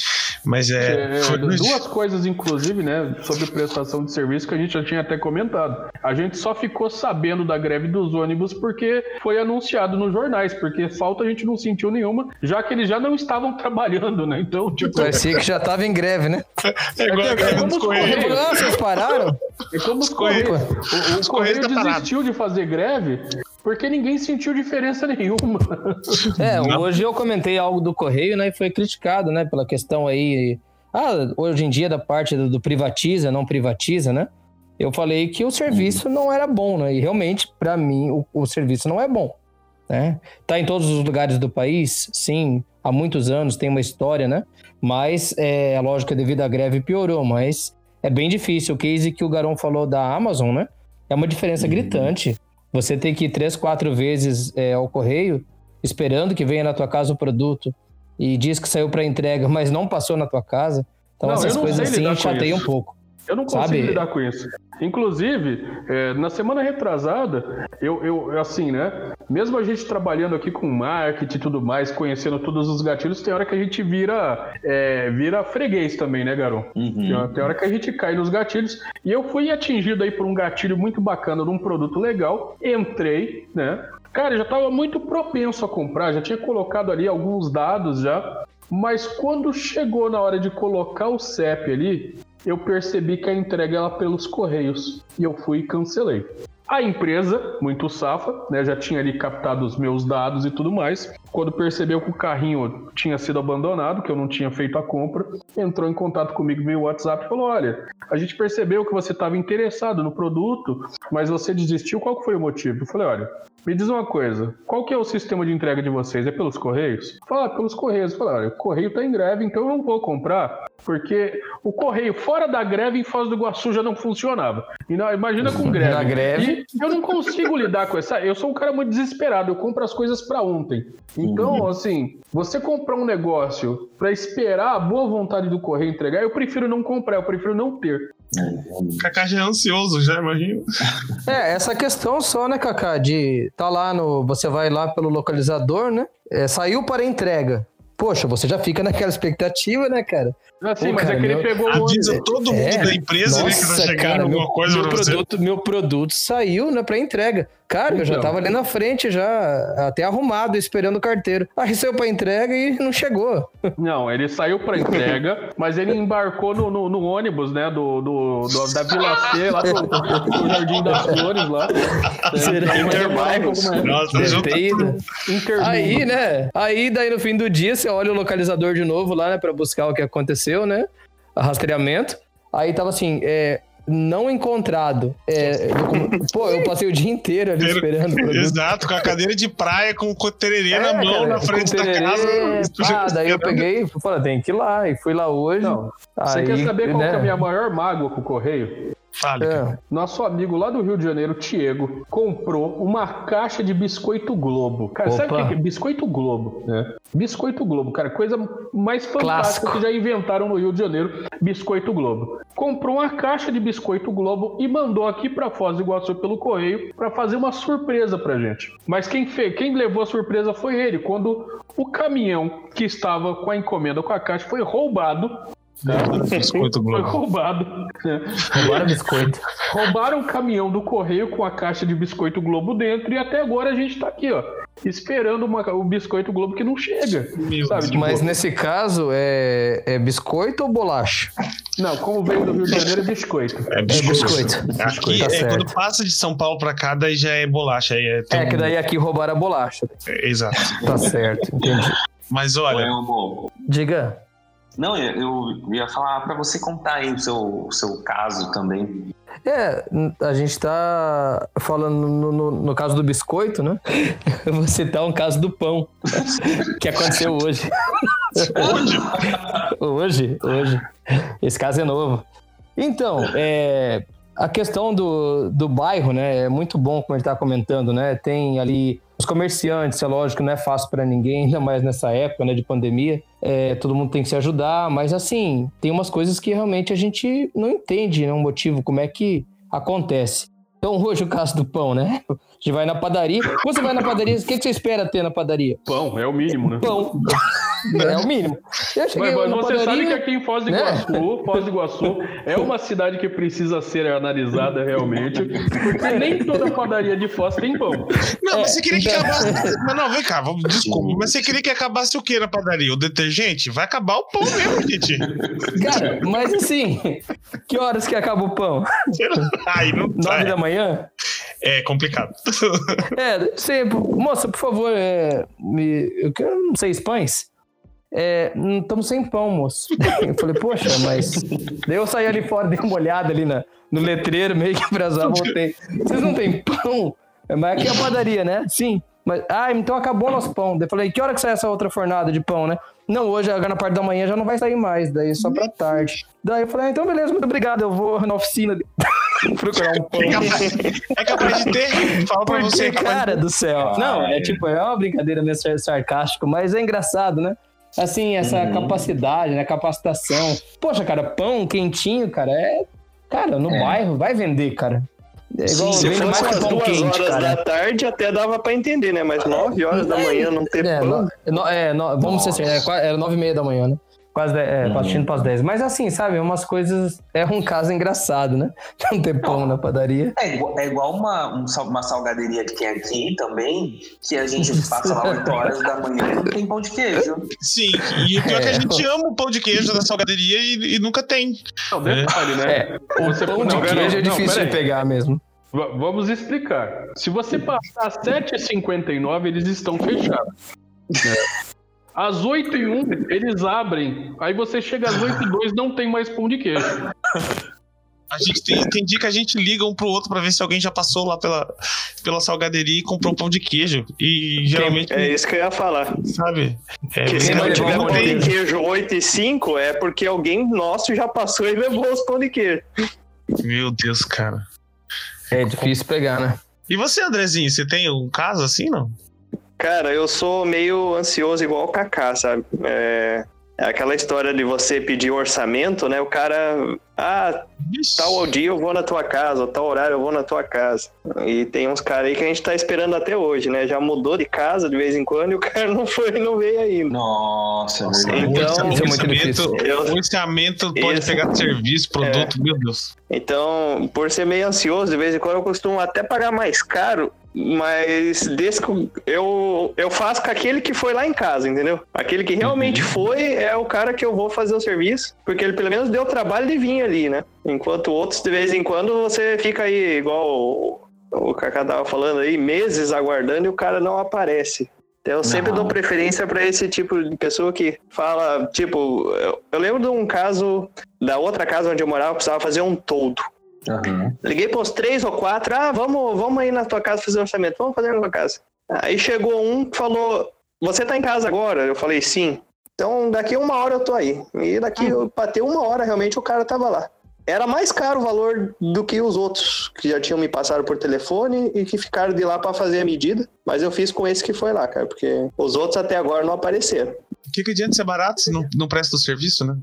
Mas é. é duas coisas, inclusive, né, sobre prestação de serviço que a gente já tinha até comentado. A gente só ficou sabendo da greve dos ônibus porque foi anunciado nos jornais, porque falta a gente não sentiu nenhuma, já que eles já não estavam trabalhando, né? Então, tipo. Parecia que já estava em greve, né? É igual é, a greve dos Correios. Ah, vocês pararam? É como os Correios. O, o Correio tá desistiu de fazer greve porque ninguém sentiu diferença nenhuma. É, hoje eu comentei algo do Correio, né? E foi criticado, né? Pela questão aí. Ah, hoje em dia, da parte do, do privatiza, não privatiza, né? Eu falei que o serviço não era bom, né? E realmente, para mim, o, o, serviço não é bom. Né? Tá em todos os lugares do país, sim, há muitos anos, tem uma história, né? Mas, é, lógico que devido à greve piorou, mas é bem difícil. O case que o Garão falou da Amazon, né? É uma diferença uhum. gritante. Você tem que ir três, quatro vezes é, ao correio, esperando que venha na tua casa o produto, e diz que saiu para entrega, mas não passou na tua casa. Então não, essas coisas assim chateiam um pouco. Eu não consigo sabe? lidar com isso. Inclusive, é, na semana retrasada, eu, eu, assim, né? Mesmo a gente trabalhando aqui com marketing e tudo mais, conhecendo todos os gatilhos, tem hora que a gente vira, é, vira freguês também, né, Garão? Uhum. Tem hora que a gente cai nos gatilhos. E eu fui atingido aí por um gatilho muito bacana de um produto legal. Entrei, né? Cara, já estava muito propenso a comprar, já tinha colocado ali alguns dados já. Mas quando chegou na hora de colocar o CEP ali, eu percebi que a entrega era pelos correios e eu fui e cancelei. A empresa, muito safa, né, já tinha ali captado os meus dados e tudo mais. Quando percebeu que o carrinho tinha sido abandonado, que eu não tinha feito a compra, entrou em contato comigo via WhatsApp e falou: Olha, a gente percebeu que você estava interessado no produto, mas você desistiu. Qual foi o motivo? Eu falei: Olha, me diz uma coisa, qual que é o sistema de entrega de vocês? É pelos correios? Fala, pelos correios. Fala, olha, o correio está em greve, então eu não vou comprar, porque o correio fora da greve em Foz do Iguaçu já não funcionava. E não, imagina com greve. Na greve. E eu não consigo lidar com essa. Eu sou um cara muito desesperado, eu compro as coisas para ontem. Então, uhum. assim, você comprar um negócio para esperar a boa vontade do correio entregar, eu prefiro não comprar, eu prefiro não ter. Kaká já é ansioso, já imagino. É, essa questão só, né, Kaká, de tá lá no. Você vai lá pelo localizador, né? É, saiu para entrega. Poxa, você já fica naquela expectativa, né, cara? Assim, Pô, mas cara, é que ele meu... pegou Avisa todo mundo é, da empresa nossa, né, que tá chegando cara, alguma meu, coisa meu produto, meu produto saiu, né, para entrega. Cara, então. eu já então. tava ali na frente, já até arrumado, esperando o carteiro. Aí saiu pra entrega e não chegou. Não, ele saiu pra entrega, mas ele embarcou no, no, no ônibus, né? Do, do, do, da Vila C, lá do, do Jardim das Flores, lá. Interbairros. Nossa, Aí, né? Aí, daí no fim do dia, você olha o localizador de novo lá, né? Pra buscar o que aconteceu, né? Rastreamento. Aí tava assim, é, não encontrado. É, pô, eu passei o dia inteiro ali esperando. Exato, com a cadeira de praia, com o tererê é, na mão, cara, na frente da casa. Ah, daí eu peguei e falei, tem que ir lá. E fui lá hoje. Não. Aí, Você quer saber qual né? é a minha maior mágoa com o correio? Fale, é. Nosso amigo lá do Rio de Janeiro, Tiago, comprou uma caixa de biscoito Globo. Cara, Opa. sabe o que é biscoito Globo? É. Biscoito Globo, cara, coisa mais fantástica Clássico. que já inventaram no Rio de Janeiro, biscoito Globo. Comprou uma caixa de biscoito Globo e mandou aqui para Foz do Iguaçu pelo correio para fazer uma surpresa pra gente. Mas quem fez, quem levou a surpresa foi ele, quando o caminhão que estava com a encomenda com a caixa foi roubado biscoito Globo. Foi roubado. Roubaram biscoito. Roubaram o caminhão do correio com a caixa de biscoito Globo dentro e até agora a gente tá aqui, ó. Esperando uma, o biscoito Globo que não chega. Sabe, tipo... Mas nesse caso, é, é biscoito ou bolacha? Não, como veio do Rio de Janeiro, é biscoito. É biscoito. É biscoito. Aqui, tá é, quando passa de São Paulo pra cá, daí já é bolacha. Aí é, tão... é que daí aqui roubaram a bolacha. É, exato. Tá certo, entendi. Mas olha. Diga. Não, eu, ia falar para você contar aí o seu, o seu caso também. É, a gente tá falando no, no, no caso do biscoito, né? Eu vou citar um caso do pão, que aconteceu hoje. Hoje? hoje, hoje. Esse caso é novo. Então, é, a questão do, do bairro, né? É muito bom, como a gente tá comentando, né? Tem ali os comerciantes, é lógico, não é fácil para ninguém, ainda mais nessa época, né, de pandemia. É, todo mundo tem que se ajudar, mas assim, tem umas coisas que realmente a gente não entende, né? Um motivo, como é que acontece. Então, hoje o caso do pão, né? Gente vai na padaria. Quando você vai na padaria, o que, que você espera ter na padaria? Pão, é o mínimo, né? Pão. É o mínimo. Mas, mas você padaria, sabe que aqui em Foz do né? Iguaçu, né? Foz do Iguaçu é uma cidade que precisa ser analisada realmente, porque nem toda padaria de Foz tem pão. Não, é, mas você queria então... que acabasse. Mas não, vem cá, vamos, desculpa. Mas você queria que acabasse o que na padaria? O detergente? Vai acabar o pão mesmo, gente. Cara, mas assim, que horas que acaba o pão? Ai, não Nove da manhã? É complicado. É, sempre. Moça, por favor, é, me, eu quero seis pães. É, estamos sem pão, moço. Eu falei, poxa, mas. Daí eu saí ali fora, dei uma olhada ali na, no letreiro, meio que pra voltei. Vocês não têm pão? Mas aqui é a padaria, né? Sim. Mas, ah, então acabou nosso pão. Daí eu falei, que hora que sai essa outra fornada de pão, né? Não, hoje, agora na parte da manhã já não vai sair mais, daí só pra tarde. Daí eu falei, ah, então beleza, muito obrigado, eu vou na oficina procurar um pão. É capaz, é capaz de ter, fala pra Porque, você. É cara do céu. não, é tipo, é uma brincadeira meio sarcástico, mas é engraçado, né? Assim, essa uhum. capacidade, né? Capacitação. Poxa, cara, pão quentinho, cara, é. Cara, no é. bairro, vai vender, cara. É igual, Sim, se fosse umas duas quente, horas cara. da tarde, até dava pra entender, né? Mas nove horas da manhã não ter é, pão. No, é, no, vamos Nossa. ser é, era nove e meia da manhã, né? Quase, é, uhum. partindo para as 10. Mas assim, sabe, umas coisas. É um caso engraçado, né? Não ter pão na padaria. É igual, é igual uma, uma salgaderia que tem aqui também, que a gente passa lá 8 horas da manhã e não tem pão de queijo. Sim, e o pior é que a é. gente ama o pão de queijo da salgaderia e, e nunca tem. Não, detalhe, né? É, o você pão de não, queijo é difícil de pegar mesmo. V vamos explicar. Se você passar 7h59, eles estão fechados. É. Às 8 e 1 eles abrem. Aí você chega às 8 e 2 não tem mais pão de queijo. A gente tem, tem dia que a gente liga um pro outro para ver se alguém já passou lá pela, pela salgaderia e comprou pão de queijo. E geralmente. É isso que eu ia falar. Sabe? É, que se não tiver pão de queijo 8 e 5, é porque alguém nosso já passou e levou os pão de queijo. Meu Deus, cara. É difícil pegar, né? E você, Andrezinho, você tem um caso assim, não? Cara, eu sou meio ansioso igual o Kaká, sabe? É, é aquela história de você pedir orçamento, né? O cara, ah, tal dia eu vou na tua casa, tal horário eu vou na tua casa. E tem uns caras aí que a gente tá esperando até hoje, né? Já mudou de casa de vez em quando e o cara não foi, não veio ainda. Nossa, então, é muito difícil. O orçamento pode esse... pegar serviço, produto, é. meu Deus. Então, por ser meio ansioso, de vez em quando eu costumo até pagar mais caro mas desse eu, eu faço com aquele que foi lá em casa, entendeu? Aquele que realmente uhum. foi é o cara que eu vou fazer o serviço, porque ele pelo menos deu trabalho de vir ali, né? Enquanto outros, de vez em quando, você fica aí, igual o, o Kaká tava falando aí, meses aguardando e o cara não aparece. Então, eu sempre não. dou preferência para esse tipo de pessoa que fala, tipo, eu, eu lembro de um caso da outra casa onde eu morava, precisava fazer um toldo. Uhum. Liguei para os três ou quatro, ah, vamos, vamos aí na tua casa fazer um orçamento, vamos fazer na tua casa. Aí chegou um que falou, você tá em casa agora? Eu falei, sim. Então daqui uma hora eu tô aí. E daqui, uhum. ter uma hora realmente o cara tava lá. Era mais caro o valor do que os outros que já tinham me passado por telefone e que ficaram de lá para fazer a medida. Mas eu fiz com esse que foi lá, cara, porque os outros até agora não apareceram. O que, que adianta ser barato se não, não presta o serviço, né?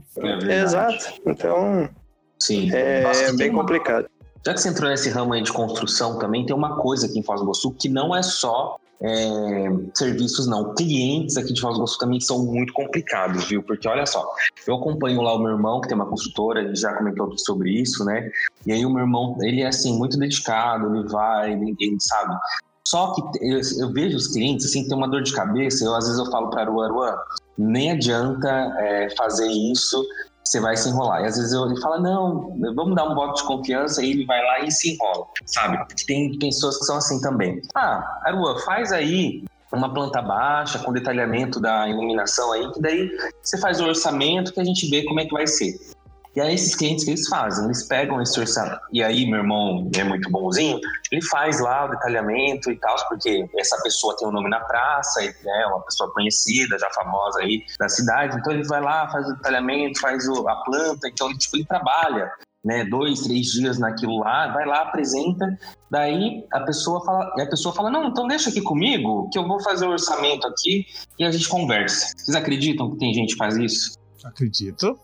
É Exato. Então, Sim. É, é bem uma... complicado. Já que você entrou nesse ramo aí de construção também, tem uma coisa aqui em Foz do Iguaçu que não é só é, serviços, não. Clientes aqui de Foz do Iguaçu também são muito complicados, viu? Porque olha só, eu acompanho lá o meu irmão, que tem uma construtora, ele já comentou aqui sobre isso, né? E aí o meu irmão, ele é assim, muito dedicado, ele vai, ele, ele sabe. Só que eu, eu, vejo os clientes, assim, tem uma dor de cabeça, eu às vezes eu falo para Aruan, Aruan, nem adianta é, fazer isso você vai se enrolar. E às vezes ele fala, não, vamos dar um voto de confiança, e ele vai lá e se enrola, sabe? Tem pessoas que são assim também. Ah, Arua, faz aí uma planta baixa com detalhamento da iluminação aí, que daí você faz o orçamento que a gente vê como é que vai ser. E aí esses clientes que eles fazem, eles pegam esse orçamento. E aí meu irmão é muito bonzinho, ele faz lá o detalhamento e tal, porque essa pessoa tem um nome na praça, é né, uma pessoa conhecida, já famosa aí da cidade. Então ele vai lá, faz o detalhamento, faz o, a planta, então ele, tipo, ele trabalha né, dois, três dias naquilo lá, vai lá, apresenta, daí a pessoa fala, a pessoa fala, não, então deixa aqui comigo, que eu vou fazer o orçamento aqui e a gente conversa. Vocês acreditam que tem gente que faz isso? Acredito.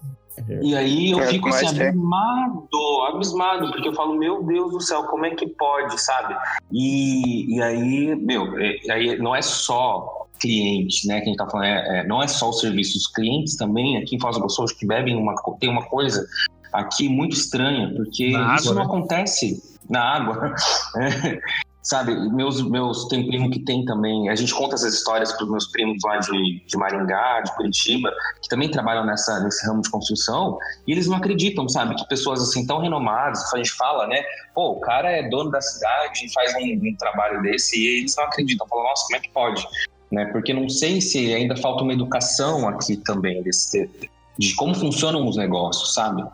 E aí eu é, fico assim, abismado, abismado, porque eu falo, meu Deus do céu, como é que pode, sabe? E, e aí, meu, é, aí não é só cliente, né, que a gente tá falando, é, é, não é só o serviço, os clientes também aqui em Foz do Iguaçu que bebem uma, tem uma coisa aqui muito estranha, porque na isso água, não né? acontece na água. Sabe, meus, meus, tem primo que tem também, a gente conta essas histórias para os meus primos lá de, de Maringá, de Curitiba, que também trabalham nessa, nesse ramo de construção, e eles não acreditam, sabe, que pessoas assim tão renomadas, a gente fala, né, pô, o cara é dono da cidade faz um, um trabalho desse, e eles não acreditam, falam, nossa, como é que pode? Né, porque não sei se ainda falta uma educação aqui também, desse, de como funcionam os negócios, sabe?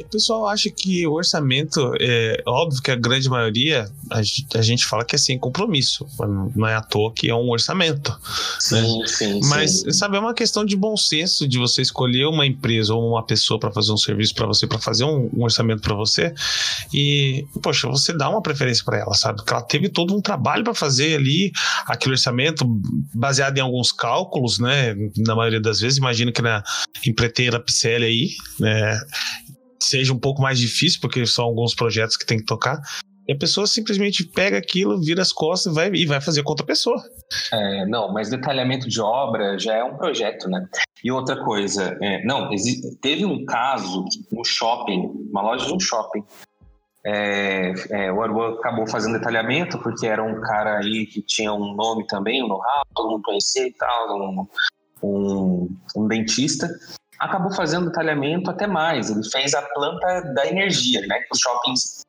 O pessoal acha que o orçamento, é óbvio que a grande maioria, a, gente fala que é sem compromisso, não é à toa que é um orçamento. Sim, né? sim, Mas, sim. sabe, é uma questão de bom senso de você escolher uma empresa ou uma pessoa para fazer um serviço para você, para fazer um, um orçamento para você, e, poxa, você dá uma preferência para ela, sabe? Porque ela teve todo um trabalho para fazer ali aquele orçamento baseado em alguns cálculos, né? Na maioria das vezes, imagino que na empreiteira Picelli aí, né? Seja um pouco mais difícil, porque são alguns projetos que tem que tocar. E a pessoa simplesmente pega aquilo, vira as costas vai, e vai fazer com outra pessoa. É, não, mas detalhamento de obra já é um projeto, né? E outra coisa, é, não, teve um caso no shopping, uma loja de um shopping. É, é, o Aruan acabou fazendo detalhamento porque era um cara aí que tinha um nome também, um know-how, todo mundo conhecia e tal, um, um, um dentista acabou fazendo detalhamento até mais. Ele fez a planta da energia, né? Que os shoppings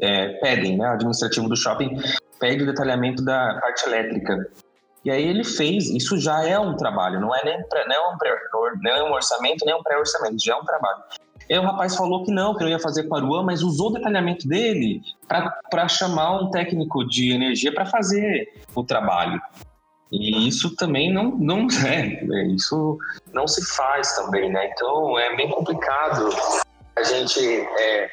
é, pedem, né? O administrativo do shopping pede o detalhamento da parte elétrica. E aí ele fez, isso já é um trabalho, não é nem, pré, não é um, pré, não é um orçamento, nem um pré-orçamento, já é um trabalho. E aí o rapaz falou que não, que não ia fazer com a Aruan, mas usou o detalhamento dele para chamar um técnico de energia para fazer o trabalho. E isso também não, não é, né? isso não se faz também, né? Então é bem complicado a gente. É,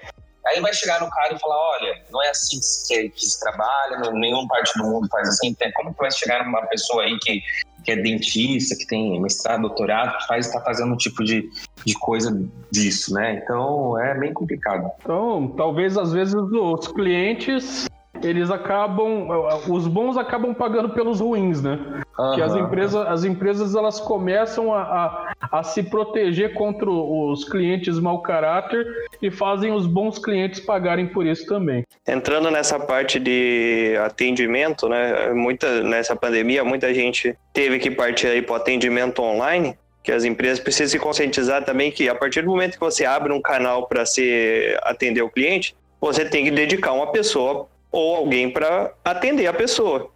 aí vai chegar no cara e falar: olha, não é assim que, que se trabalha, não, nenhuma parte do mundo faz assim. Como que vai chegar numa pessoa aí que, que é dentista, que tem mestrado, doutorado, que faz está fazendo um tipo de, de coisa disso, né? Então é bem complicado. Então, talvez às vezes os clientes eles acabam, os bons acabam pagando pelos ruins, né? Uhum. Que as empresas, as empresas elas começam a, a, a, se proteger contra os clientes mau caráter e fazem os bons clientes pagarem por isso também. Entrando nessa parte de atendimento, né? Muita nessa pandemia, muita gente teve que partir aí para o atendimento online que as empresas precisam se conscientizar também que a partir do momento que você abre um canal para se atender o cliente, você tem que dedicar uma pessoa ou alguém para atender a pessoa.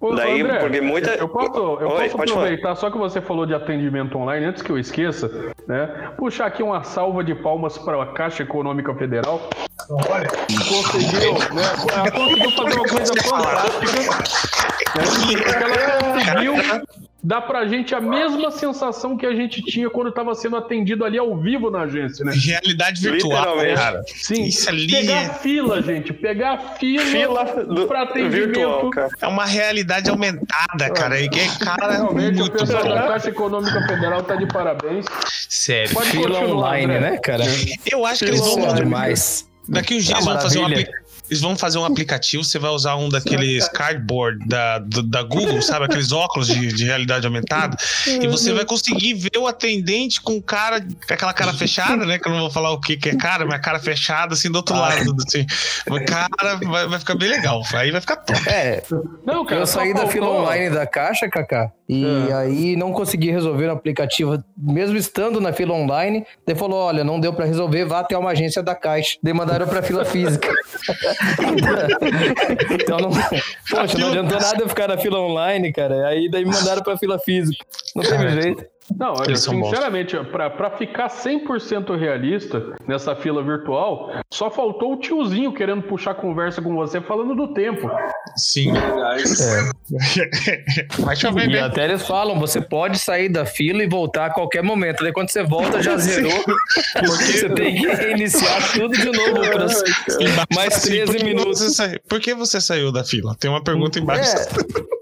Ô, Daí, André, porque muita. Eu posso, eu Oi, posso aproveitar, falar. só que você falou de atendimento online, antes que eu esqueça, né? Puxar aqui uma salva de palmas para a Caixa Econômica Federal. Olha, conseguiu, né? Ela conseguiu fazer uma coisa fantástica. Né? Ela conseguiu dá pra gente a mesma sensação que a gente tinha quando estava sendo atendido ali ao vivo na agência, né? Realidade virtual, cara. Sim. Isso ali pegar é... fila, gente. Pegar fila, fila do, pra atendimento. Virtual, é uma realidade aumentada, cara. E que é, cara, Realmente, muito o pessoal da Caixa Econômica Federal tá de parabéns. Sério. Pode fila online, né, né, cara? Eu acho que eles vão... demais. Daqui uns dias tá vão fazer um aplicativo eles vão fazer um aplicativo, você vai usar um daqueles cardboard da, da Google, sabe? Aqueles óculos de, de realidade aumentada. E você vai conseguir ver o atendente com cara, com aquela cara fechada, né? Que eu não vou falar o que, que é cara, mas cara fechada, assim, do outro lado. Assim. Cara, vai, vai ficar bem legal. Aí vai ficar top. É. Não, cara, eu saí da fila online da caixa, Kaká, e é. aí não consegui resolver o aplicativo, mesmo estando na fila online. Ele falou: olha, não deu para resolver, vá até uma agência da caixa. Demandaram para fila física. então não. Poxa, não adiantou nada eu ficar na fila online, cara. Aí daí me mandaram pra fila física. Não teve jeito. Não, olha, sinceramente, para ficar 100% realista nessa fila virtual, só faltou o tiozinho querendo puxar conversa com você falando do tempo. Sim. É. Mas e bem. até eles falam, você pode sair da fila e voltar a qualquer momento. Daí quando você volta, já zerou, porque você tem que reiniciar tudo de novo. Pra... Mais 13 minutos. Você Por que você saiu da fila? Tem uma pergunta embaixo. É.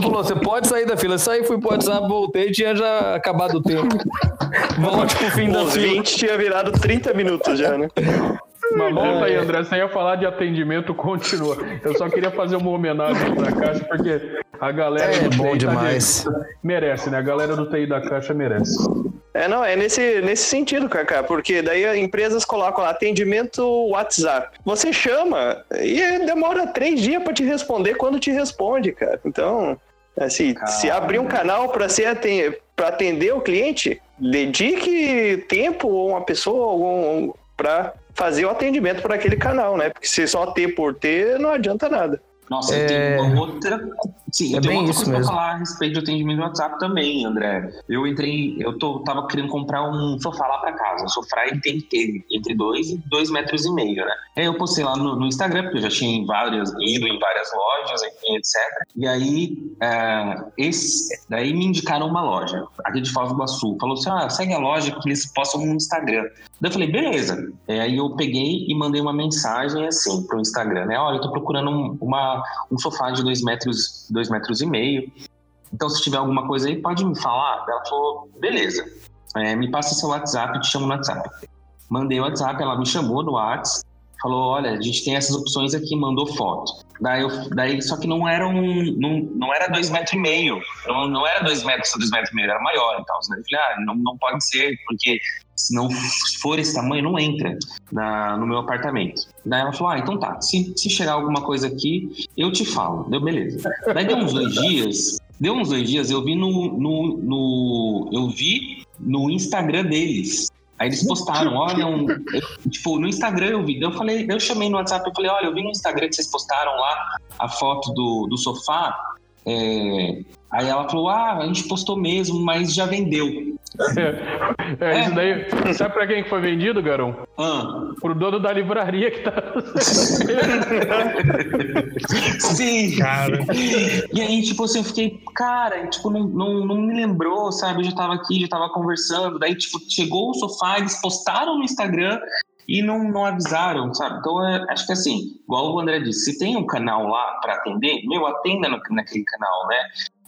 falou, você pode sair da fila. Saí, fui pro WhatsApp, voltei e tinha já acabado o tempo. Volte pro fim da fila. 20 tinha virado 30 minutos já, né? Mas volta aí, André. Você ia falar de atendimento, continua. Eu só queria fazer uma homenagem pra Caixa, porque a galera é, do bom TI demais. Tá merece, né? A galera do TI da Caixa merece. É, não, é nesse, nesse sentido, Kaká, porque daí empresas colocam lá atendimento WhatsApp. Você chama e demora três dias para te responder quando te responde, cara. Então, assim, se abrir um canal para atender, atender o cliente, dedique tempo ou uma pessoa para fazer o atendimento para aquele canal, né? Porque se só ter por ter, não adianta nada. Nossa, é... tem uma outra Sim, é eu tenho uma coisa pra falar a respeito do atendimento do WhatsApp também, André. Eu entrei, eu tô, tava querendo comprar um sofá lá pra casa. Um sofá tem ter entre dois e dois metros e meio, né? Aí eu postei lá no, no, Instagram, porque eu já tinha em várias, ido em várias lojas, enfim, etc. E aí, é, esse, daí me indicaram uma loja, aqui de Foz do Iguaçu. Falou assim, ah, segue a loja que eles postam no Instagram. Daí eu falei, beleza. É, aí eu peguei e mandei uma mensagem assim pro Instagram, né? Olha, eu tô procurando um, uma, um sofá de dois metros, dois metros e meio. Então, se tiver alguma coisa aí, pode me falar. Ela falou, beleza, é, me passa seu WhatsApp, te chamo no WhatsApp. Mandei o WhatsApp, ela me chamou no WhatsApp, falou, olha, a gente tem essas opções aqui, mandou foto. Daí, eu, daí só que não era um, não, não era dois metros e meio, não, não era dois metros, dois metros e meio, era maior então. Eu falei, ah, não, não pode ser, porque se não for esse tamanho, não entra na, no meu apartamento. Daí ela falou: Ah, então tá. Se, se chegar alguma coisa aqui, eu te falo. Deu beleza. Daí deu uns dois dias. Deu uns dois dias, eu vi no, no, no eu vi no Instagram deles. Aí eles postaram, olha, um, eu, tipo, no Instagram eu vi. Eu falei, eu chamei no WhatsApp, eu falei, olha, eu vi no Instagram que vocês postaram lá a foto do, do sofá. É, aí ela falou, ah, a gente postou mesmo, mas já vendeu. É, é, isso daí. Sabe pra quem que foi vendido, Garão? Ah. Pro dono da livraria que tá. Sim, cara. E aí, tipo assim, eu fiquei, cara, tipo, não, não, não me lembrou, sabe? Eu já tava aqui, já tava conversando. Daí, tipo, chegou o sofá, eles postaram no Instagram e não, não avisaram, sabe? Então, é, acho que assim, igual o André disse, se tem um canal lá para atender, meu, atenda no, naquele canal, né?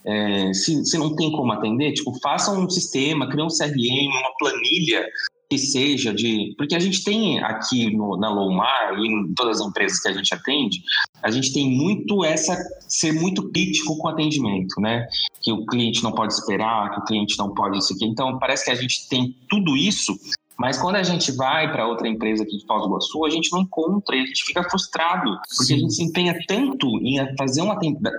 É, se, se não tem como atender, tipo, faça um sistema, cria um CRM, uma planilha que seja de. Porque a gente tem aqui no, na Lomar e em todas as empresas que a gente atende, a gente tem muito essa. ser muito crítico com o atendimento, né? Que o cliente não pode esperar, que o cliente não pode isso aqui. Então, parece que a gente tem tudo isso, mas quando a gente vai para outra empresa aqui de Foz do Iguaçu, a gente não encontra e a gente fica frustrado, porque Sim. a gente se empenha tanto em fazer um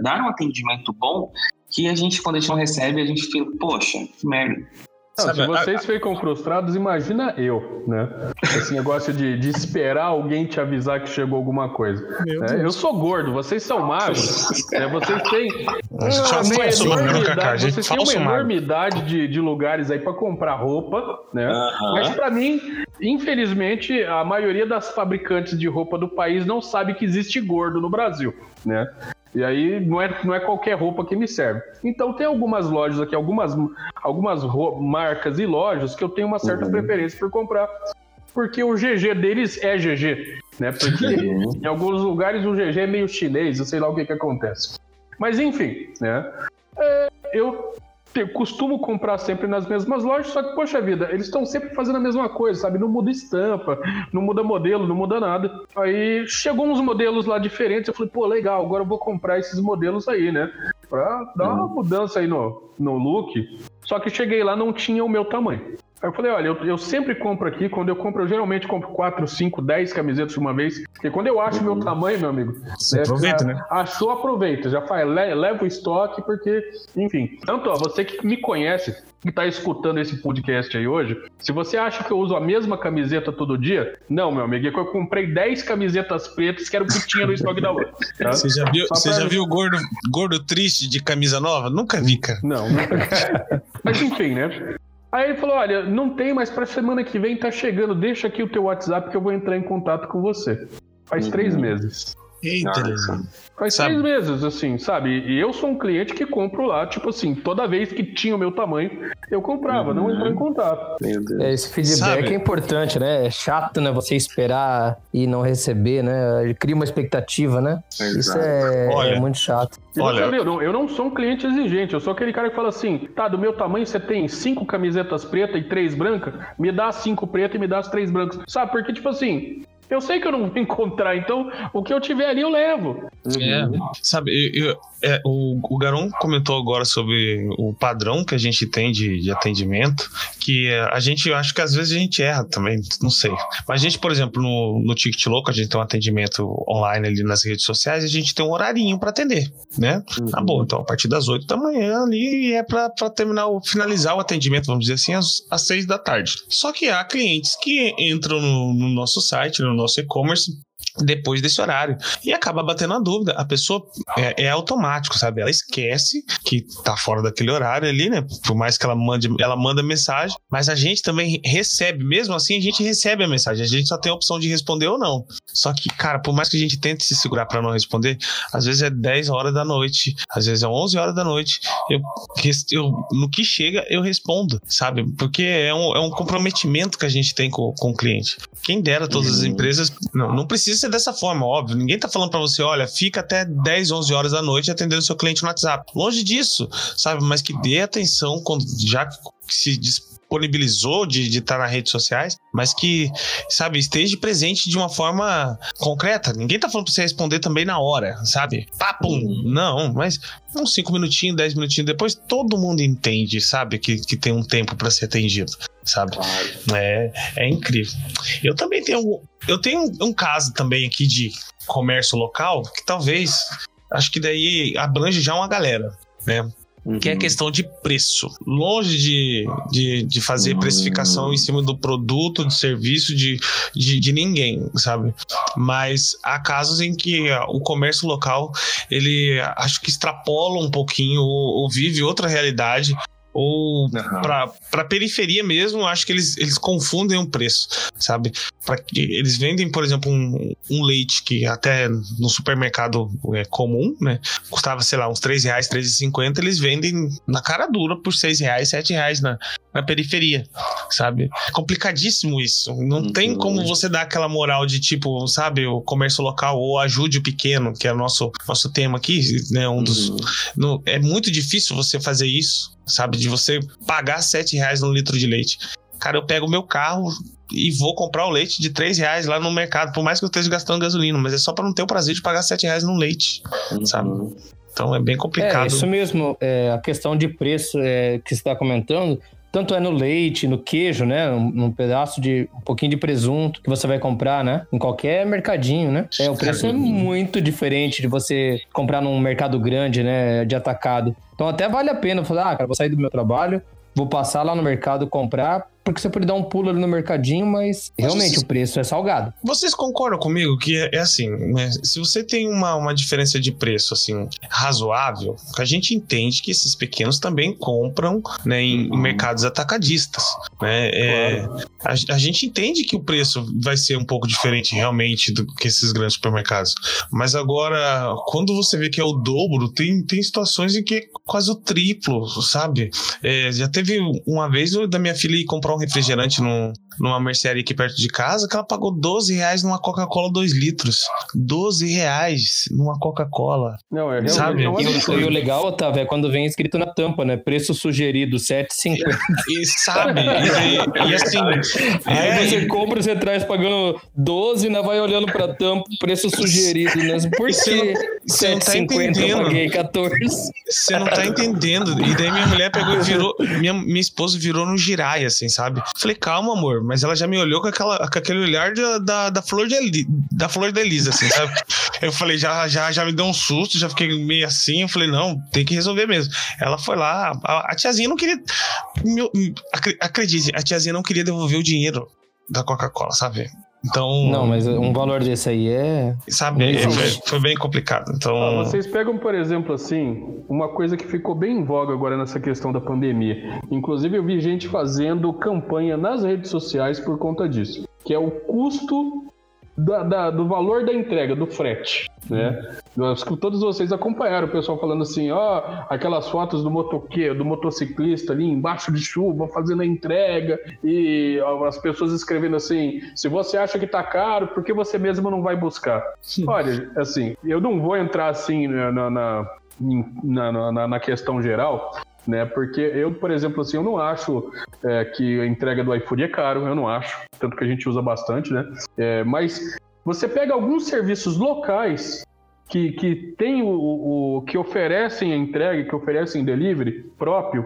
dar um atendimento bom que a gente, quando a gente não recebe, a gente fica, poxa, que merda. Não, se vocês ficam frustrados, imagina eu, né? Esse negócio de, de esperar alguém te avisar que chegou alguma coisa. É, eu sou gordo, vocês são magros. É, vocês têm a gente uma enormidade, vocês têm uma enormidade de, de lugares aí para comprar roupa, né? Mas para mim, infelizmente, a maioria das fabricantes de roupa do país não sabe que existe gordo no Brasil, né? E aí não é, não é qualquer roupa que me serve. Então tem algumas lojas aqui, algumas, algumas marcas e lojas que eu tenho uma certa uhum. preferência por comprar. Porque o GG deles é GG, né? Porque em alguns lugares o GG é meio chinês, eu sei lá o que que acontece. Mas enfim, né? É, eu costumo comprar sempre nas mesmas lojas, só que, poxa vida, eles estão sempre fazendo a mesma coisa, sabe? Não muda estampa, não muda modelo, não muda nada. Aí chegou uns modelos lá diferentes, eu falei, pô, legal, agora eu vou comprar esses modelos aí, né? Pra dar uma mudança aí no, no look. Só que cheguei lá, não tinha o meu tamanho. Aí eu falei, olha, eu, eu, sempre compro aqui, quando eu compro, eu geralmente compro 4, 5, 10 camisetas de uma vez, porque quando eu acho meu tamanho, meu amigo... Você é, aproveita, né? Achou, aproveita, já faz, leva o estoque, porque, enfim. Tanto, ó, você que me conhece, que está escutando esse podcast aí hoje, se você acha que eu uso a mesma camiseta todo dia, não, meu amigo, é que eu comprei 10 camisetas pretas que era o que tinha no estoque da outra. Tá? Você já viu, você pra... já viu gordo, gordo triste de camisa nova? Nunca vi, cara. Não, nunca. Mas enfim, né? Aí ele falou: olha, não tem, mas para semana que vem tá chegando, deixa aqui o teu WhatsApp que eu vou entrar em contato com você. Faz uhum. três meses. Eita, Faz sabe? três meses, assim, sabe? E eu sou um cliente que compro lá, tipo assim, toda vez que tinha o meu tamanho, eu comprava, uhum. não entrou em contato. É, esse feedback sabe? é importante, né? É chato, né? Você esperar e não receber, né? Ele cria uma expectativa, né? Exato. Isso é, Olha, é muito chato. Olha, eu não, eu não sou um cliente exigente, eu sou aquele cara que fala assim: tá, do meu tamanho você tem cinco camisetas pretas e três brancas, me dá cinco pretas e me dá as três brancas. Sabe? Porque, tipo assim, eu sei que eu não vou encontrar, então o que eu tiver ali eu levo. É, sabe, eu, eu, é, o, o Garon comentou agora sobre o padrão que a gente tem de, de atendimento, que a gente, eu acho que às vezes a gente erra também, não sei. Mas a gente, por exemplo, no, no Ticket Louco, a gente tem um atendimento online ali nas redes sociais e a gente tem um horarinho para atender, né? Uhum. Ah, bom, então a partir das 8 da manhã ali é para terminar, finalizar o atendimento, vamos dizer assim, às, às 6 da tarde. Só que há clientes que entram no, no nosso site, no nosso e-commerce, depois desse horário. E acaba batendo a dúvida. A pessoa é, é, automático, sabe? Ela esquece que tá fora daquele horário ali, né? Por mais que ela mande, ela manda mensagem, mas a gente também recebe, mesmo assim, a gente recebe a mensagem. A gente só tem a opção de responder ou não. Só que, cara, por mais que a gente tente se segurar para não responder, às vezes é 10 horas da noite, às vezes é 11 horas da noite. Eu, eu no que chega, eu respondo, sabe? Porque é um, é um comprometimento que a gente tem com, com o cliente. Quem dera todas as uhum. empresas, não, não precisa ser dessa forma, óbvio. Ninguém tá falando para você, olha, fica até 10, 11 horas da noite atendendo seu cliente no WhatsApp. Longe disso, sabe? Mas que dê atenção quando já se disponibilizou de, de estar nas redes sociais, mas que, sabe, esteja presente de uma forma concreta. Ninguém tá falando pra você responder também na hora, sabe? Uhum. Não, mas uns 5 minutinhos, 10 minutinhos depois, todo mundo entende, sabe, que, que tem um tempo para ser atendido, sabe? É, é incrível. Eu também tenho, eu tenho um caso também aqui de comércio local que talvez, acho que daí abrange já uma galera, né? Uhum. que é a questão de preço. Longe de, de, de fazer uhum. precificação em cima do produto, do serviço de, de, de, ninguém, sabe? Mas há casos em que o comércio local ele acho que extrapola um pouquinho ou, ou vive outra realidade ou uhum. para periferia mesmo, acho que eles, eles confundem o preço, sabe? Pra, eles vendem, por exemplo, um, um leite que até no supermercado é comum, né? Custava, sei lá, uns 3 reais, 3,50, eles vendem na cara dura por 6 reais, 7 reais na, na periferia, sabe? É complicadíssimo isso. Não uhum. tem como você dar aquela moral de tipo, sabe, o comércio local ou ajude o pequeno, que é o nosso, nosso tema aqui, né? Um dos. Uhum. No, é muito difícil você fazer isso, sabe? De você pagar 7 reais no litro de leite. Cara, eu pego o meu carro e vou comprar o leite de 3 reais lá no mercado, por mais que eu esteja gastando gasolina, mas é só para não ter o prazer de pagar 7 reais no leite, uhum. sabe? Então é bem complicado. É, isso mesmo. É, a questão de preço é, que você está comentando, tanto é no leite, no queijo, né? Um, pedaço de um pouquinho de presunto que você vai comprar, né? Em qualquer mercadinho, né? É, o preço é muito diferente de você comprar num mercado grande, né? De atacado. Então até vale a pena falar, ah, cara, vou sair do meu trabalho, vou passar lá no mercado comprar, porque você pode dar um pulo ali no mercadinho, mas realmente vocês, o preço é salgado. Vocês concordam comigo que é, é assim, né? Se você tem uma, uma diferença de preço assim razoável, a gente entende que esses pequenos também compram né, em, uhum. mercados atacadistas. Né? É, claro. a, a, gente entende que o preço vai ser um pouco diferente realmente do que esses grandes supermercados. Mas agora, quando você vê que é o dobro, tem, tem situações em que é quase o triplo, sabe? É, já teve uma vez da minha filha ir comprar um refrigerante num, numa mercearia aqui perto de casa que ela pagou 12 reais numa Coca-Cola 2 litros. 12 reais numa Coca-Cola. Não, é sabe? Não é e, o, e o legal, Otávio, é quando vem escrito na tampa, né? Preço sugerido, 7,50. E, sabe? E, e assim. Aí é, você compra, você traz pagando 12, ainda vai olhando pra tampa, preço sugerido, né? Por que você não tá entendendo. eu paguei 14? Você não tá entendendo. E daí minha mulher pegou e virou. Minha, minha esposa virou no girai, assim, sabe? sabe? Falei, calma, amor, mas ela já me olhou com, aquela, com aquele olhar de, da, da flor de da flor da Elisa, assim, sabe? eu falei, já, já, já me deu um susto, já fiquei meio assim, eu falei, não, tem que resolver mesmo. Ela foi lá, a, a tiazinha não queria. Meu, acredite, a tiazinha não queria devolver o dinheiro da Coca-Cola, sabe? Então. Não, mas um valor desse aí é. Sabe, foi, foi, bem complicado. Então. Ah, vocês pegam, por exemplo, assim, uma coisa que ficou bem em voga agora nessa questão da pandemia. Inclusive, eu vi gente fazendo campanha nas redes sociais por conta disso. Que é o custo da, da, do valor da entrega, do frete. Né? Acho que todos vocês acompanharam o pessoal falando assim, ó, aquelas fotos do motoqueiro, do motociclista ali embaixo de chuva fazendo a entrega e as pessoas escrevendo assim, se você acha que tá caro, por que você mesmo não vai buscar? Sim. Olha, assim, eu não vou entrar assim na, na, na, na, na questão geral, né? Porque eu, por exemplo, assim, eu não acho é, que a entrega do iFood é caro, eu não acho, tanto que a gente usa bastante, né? É, mas você pega alguns serviços locais que, que tem o, o, que oferecem a entrega, que oferecem delivery próprio,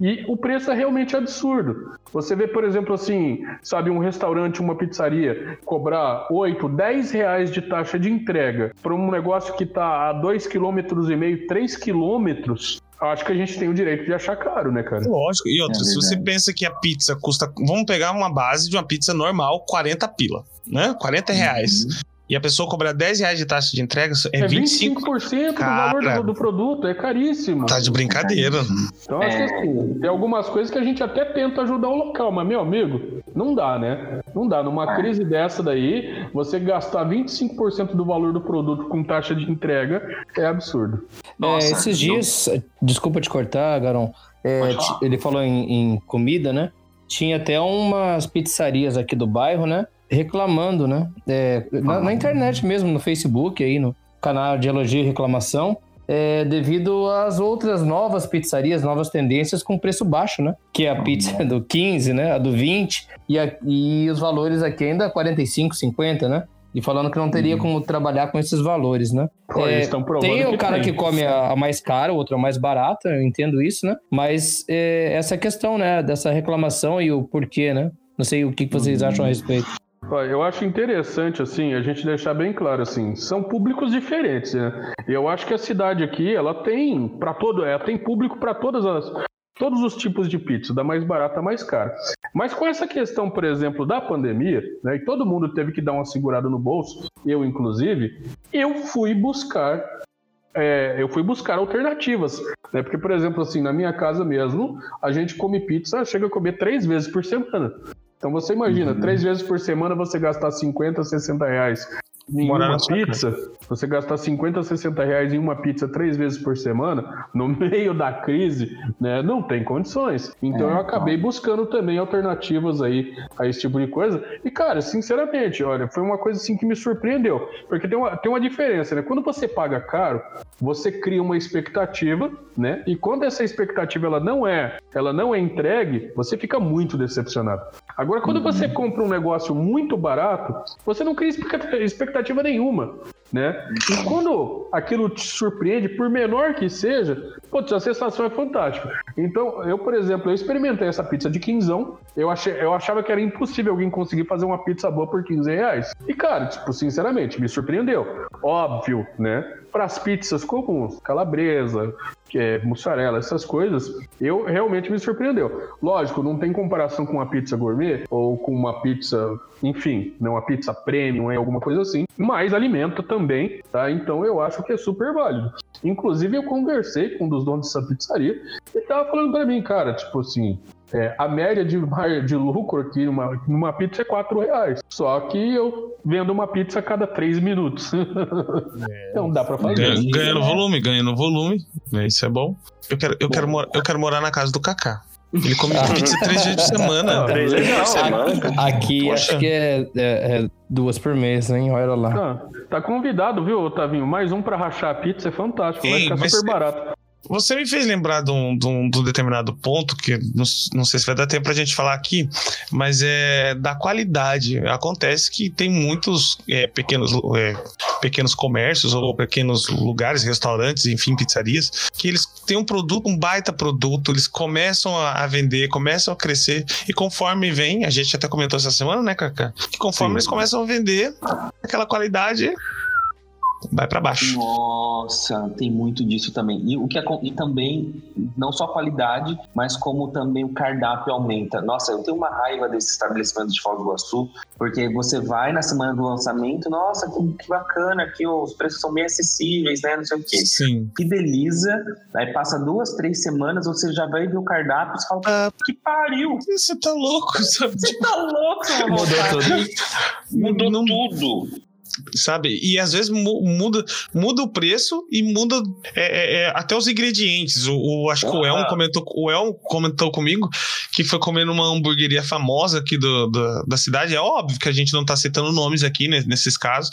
e o preço é realmente absurdo. Você vê, por exemplo, assim, sabe, um restaurante, uma pizzaria, cobrar 8, 10 reais de taxa de entrega para um negócio que está a 2,5 km, 3 quilômetros, acho que a gente tem o direito de achar caro, né, cara? Lógico. E outra, é se você pensa que a pizza custa. Vamos pegar uma base de uma pizza normal, 40 pila, né? 40 reais. Uhum e a pessoa cobrar 10 reais de taxa de entrega, é, é 25%, 25% Cara, do valor do, do, produto, é caríssimo. Tá de brincadeira. Então, acho é... que assim, tem algumas coisas que a gente até tenta ajudar o local, mas, meu amigo, não dá, né? Não dá. Numa é. crise dessa daí, você gastar 25% do valor do produto com taxa de entrega é absurdo. É, esses dias, desculpa te cortar, Garon, é, ele falou em, em comida, né? Tinha até umas pizzarias aqui do bairro, né? Reclamando, né? É, na, na, internet mesmo, no Facebook, aí no canal de elogio e reclamação, é, devido às outras novas pizzarias, novas tendências com preço baixo, né? Que é a pizza do 15, né? A do 20 e, a, e os valores aqui ainda 45, 50, né? E falando que não teria uhum. como trabalhar com esses valores, né? Pô, é, tem o cara tem. que come a, a, mais cara, o outro a mais barata, eu entendo isso, né? Mas é, essa questão, né? Dessa reclamação e o porquê, né? Não sei o que vocês uhum. acham a respeito. Eu acho interessante, assim, a gente deixar bem claro, assim, são públicos diferentes, né? Eu acho que a cidade aqui, ela tem para todo, ela tem público para todas as todos os tipos de pizza, da mais barata à mais cara. Mas com essa questão, por exemplo, da pandemia, né, e todo mundo teve que dar uma segurada no bolso, eu inclusive, eu fui buscar é, eu fui buscar alternativas, né? Porque, por exemplo, assim, na minha casa mesmo, a gente come pizza, chega a comer três vezes por semana. Então você imagina, uhum. três vezes por semana você gastar 50, 60 reais em Morar uma pizza, você gastar 50, 60 reais em uma pizza três vezes por semana, no meio da crise, né, não tem condições. Então é, eu acabei então. buscando também alternativas aí a esse tipo de coisa. E, cara, sinceramente, olha, foi uma coisa assim que me surpreendeu. Porque tem uma, tem uma diferença, né? Quando você paga caro, você cria uma expectativa, né? E quando essa expectativa ela não é, ela não é entregue, você fica muito decepcionado. Agora, quando uhum. você compra um negócio muito barato, você não cria expectativa expectativa nenhuma, né? E quando aquilo te surpreende, por menor que seja, putz, a sensação é fantástica. Então, eu, por exemplo, eu experimentei essa pizza de quinzão, eu, achei, eu achava que era impossível alguém conseguir fazer uma pizza boa por 15 reais. E, cara, tipo, sinceramente, me surpreendeu. Óbvio, né? Para as pizzas comuns, calabresa, é mussarela, essas coisas, eu realmente me surpreendeu. Lógico, não tem comparação com uma pizza gourmet ou com uma pizza, enfim, não uma pizza premium, é alguma coisa assim, mas alimenta também, tá? Então eu acho que é super válido. Inclusive eu conversei com um dos donos dessa pizzaria, ele tava falando para mim, cara, tipo assim, é, a média de, de lucro aqui numa, numa pizza é 4 reais. Só que eu vendo uma pizza a cada 3 minutos. É. então dá pra fazer. Ganha, ganhando volume, ganhando volume. Né, isso é bom. Eu quero, eu, quero mora, eu quero morar na casa do Kaká. Ele come pizza três dias de semana. Três dias de semana. Aqui Poxa. acho que é, é, é, duas por mês, hein? Olha lá. Ah, tá convidado, viu, Otavinho? Mais um pra rachar a pizza é fantástico. Ei, vai ficar super barato. Você me fez lembrar de um, de um, de um determinado ponto, que não, não, sei se vai dar tempo pra gente falar aqui, mas é da qualidade. Acontece que tem muitos é, pequenos, é, pequenos comércios ou pequenos lugares, restaurantes, enfim, pizzarias, que eles têm um produto, um baita produto, eles começam a, vender, começam a crescer, e conforme vem, a gente até comentou essa semana, né, Cacá? Que conforme Sim. eles começam a vender, aquela qualidade vai para baixo. Nossa, tem muito disso também. E o que e também não só a qualidade, mas como também o cardápio aumenta. Nossa, eu tenho uma raiva desses estabelecimentos de Foz do Iguaçu, porque você vai na semana do lançamento, nossa, que, que bacana, aqui os preços são bem acessíveis, né? Não sei o quê. Sim. Fideliza, aí passa duas, três semanas, você já vai ver o cardápio e fala, ah, que pariu! Você tá louco, sabe? Você tá louco, Mudou tudo. Mudou não, tudo sabe? E às vezes muda, muda o preço e muda é, é, é até os ingredientes. O, o acho que o Elmo comentou, o Elmo comentou comigo que foi comer numa hamburgueria famosa aqui do, do, da cidade. É óbvio que a gente não tá citando nomes aqui né, nesses casos,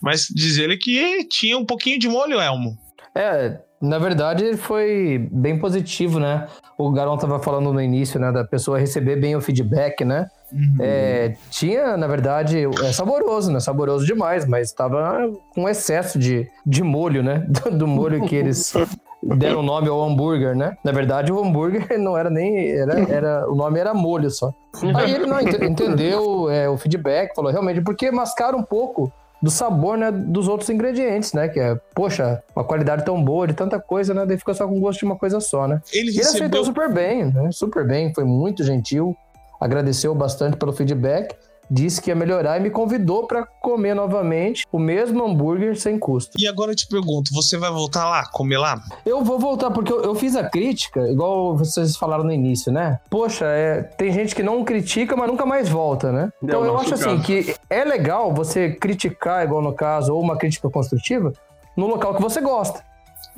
mas diz ele que tinha um pouquinho de molho, Elmo. É, na verdade foi bem positivo, né? O Garão tava falando no início, né, da pessoa receber bem o feedback, né? Uhum. É, tinha, na verdade, é saboroso, né? Saboroso demais, mas estava com excesso de, de molho, né? Do, molho que eles deram o nome ao hambúrguer, né? Na verdade, o hambúrguer não era nem. Era, era, o nome era molho só. Aí ele não entendeu é, o feedback, falou realmente, porque mascaram um pouco do sabor, né, dos outros ingredientes, né? Que é, poxa, uma qualidade tão boa de tanta coisa, né? Daí fica só com gosto de uma coisa só, né? Ele, recebeu... ele aceitou super bem, né? Super bem, foi muito gentil agradeceu bastante pelo feedback, disse que ia melhorar e me convidou para comer novamente o mesmo hambúrguer sem custo. E agora eu te pergunto, você vai voltar lá, comer lá? Eu vou voltar porque eu, eu fiz a crítica, igual vocês falaram no início, né? Poxa, é, tem gente que não critica, mas nunca mais volta, né? Então eu acho assim que é legal você criticar, igual no caso, ou uma crítica construtiva, no local que você gosta.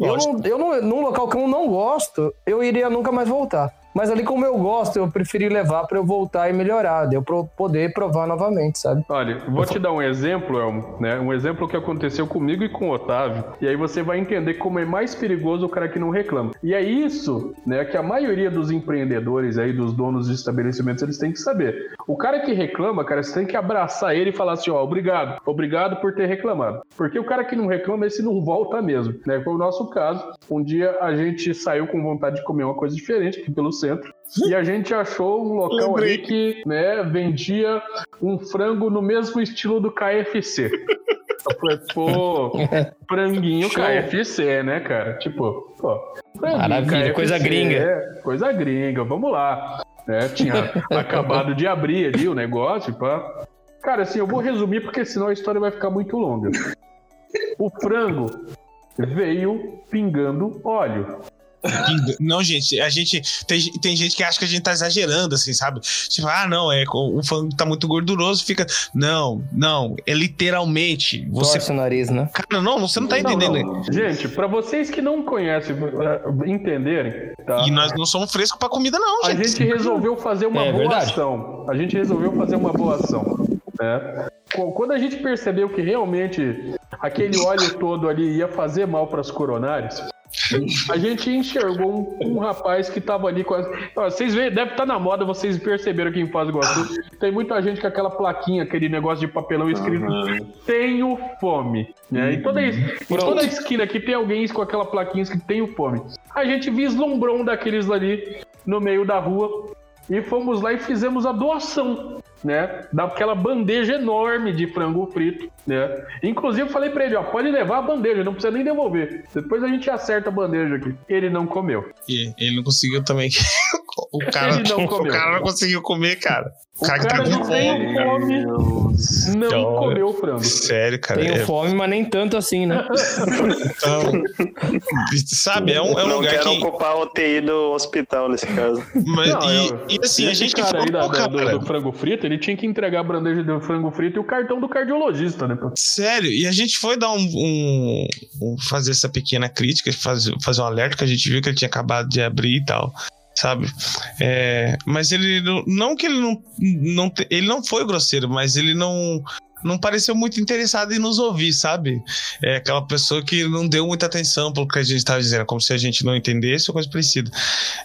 Eu, não, eu não, num local que eu não gosto, eu iria nunca mais voltar. Mas ali, como eu gosto, eu preferi levar para eu voltar e melhorar, de eu poder provar novamente, sabe? Olha, vou te dar um exemplo, Elmo, né? Um exemplo que aconteceu comigo e com o Otávio. E aí você vai entender como é mais perigoso o cara que não reclama. E é isso, né, que a maioria dos empreendedores aí, dos donos de estabelecimentos, eles têm que saber. O cara que reclama, cara, você tem que abraçar ele e falar assim, ó, obrigado, obrigado por ter reclamado. Porque o cara que não reclama, esse não volta mesmo, né? Foi o nosso caso. Um dia a gente saiu com vontade de comer uma coisa diferente aqui pelo centro. E a gente achou um local Lembrei. ali que né, vendia um frango no mesmo estilo do KFC. Eu falei, pô, franguinho Show. KFC, né, cara? Tipo, pô, Maravilha, KFC, coisa gringa. É, coisa gringa, vamos lá. É, tinha acabado de abrir ali o negócio, pá. Cara, assim, eu vou resumir porque senão a história vai ficar muito longa. O frango veio pingando óleo. Não, gente, a gente. Tem, tem gente que acha que a gente tá exagerando, assim, sabe? Tipo, ah, não, é, o frango tá muito gorduroso, fica. Não, não, é literalmente. Você. Torce o nariz, né? Cara, não, você não tá entendendo. Não, não. Gente, pra vocês que não conhecem, uh, entenderem. Tá? E nós não somos frescos pra comida, não, gente. A gente resolveu fazer uma é, boa verdade. ação. A gente resolveu fazer uma boa ação. Né? Quando a gente percebeu que realmente aquele óleo todo ali ia fazer mal para as coronárias, a gente enxergou um, um rapaz que tava ali com as... Vocês veem, deve estar tá na moda, vocês perceberam quem faz Iguaçu. Tem muita gente com aquela plaquinha, aquele negócio de papelão escrito uhum. Tenho fome. Né? Em, toda, em toda esquina aqui tem alguém com aquela plaquinha escrito Tenho fome. A gente vislumbrou um daqueles ali no meio da rua e fomos lá e fizemos a doação né? Daquela bandeja enorme de frango frito, né? Inclusive, falei pra ele, ó, pode levar a bandeja, não precisa nem devolver. Depois a gente acerta a bandeja aqui. Ele não comeu. E ele não conseguiu também. o cara, não comeu. O cara não conseguiu comer, cara. O cara, o cara que tá com fome. fome não então, comeu frango. Sério, cara. Tenho é... fome, mas nem tanto assim, né? então, sabe, é um, é um não lugar quero que... ocupar o TI do hospital nesse caso. Mas, não, e, eu, e, assim, a gente cara que aí da, cara, do, do, frango frito, ele tinha que entregar a bandeja do frango frito e o cartão do cardiologista, né? Sério, e a gente foi dar um, um, um fazer essa pequena crítica, fazer, fazer um alerta que a gente viu que ele tinha acabado de abrir e tal sabe? É, mas ele não que ele não, não ele não foi grosseiro, mas ele não não pareceu muito interessado em nos ouvir, sabe? É aquela pessoa que não deu muita atenção pro que a gente estava dizendo, como se a gente não entendesse ou coisa parecida.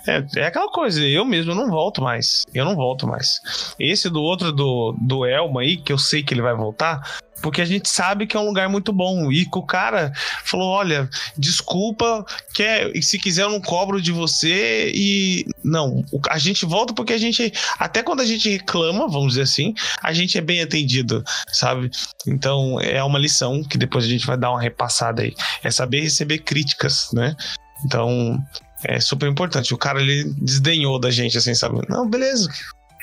É, é aquela coisa, eu mesmo não volto mais. Eu não volto mais. Esse do outro do, do Elma aí, que eu sei que ele vai voltar, porque a gente sabe que é um lugar muito bom. E o cara falou: olha, desculpa, quer, se quiser eu não cobro de você. E não, a gente volta porque a gente, até quando a gente reclama, vamos dizer assim, a gente é bem atendido, sabe? Então é uma lição que depois a gente vai dar uma repassada aí. É saber receber críticas, né? Então é super importante. O cara ele desdenhou da gente, assim, sabe? Não, beleza.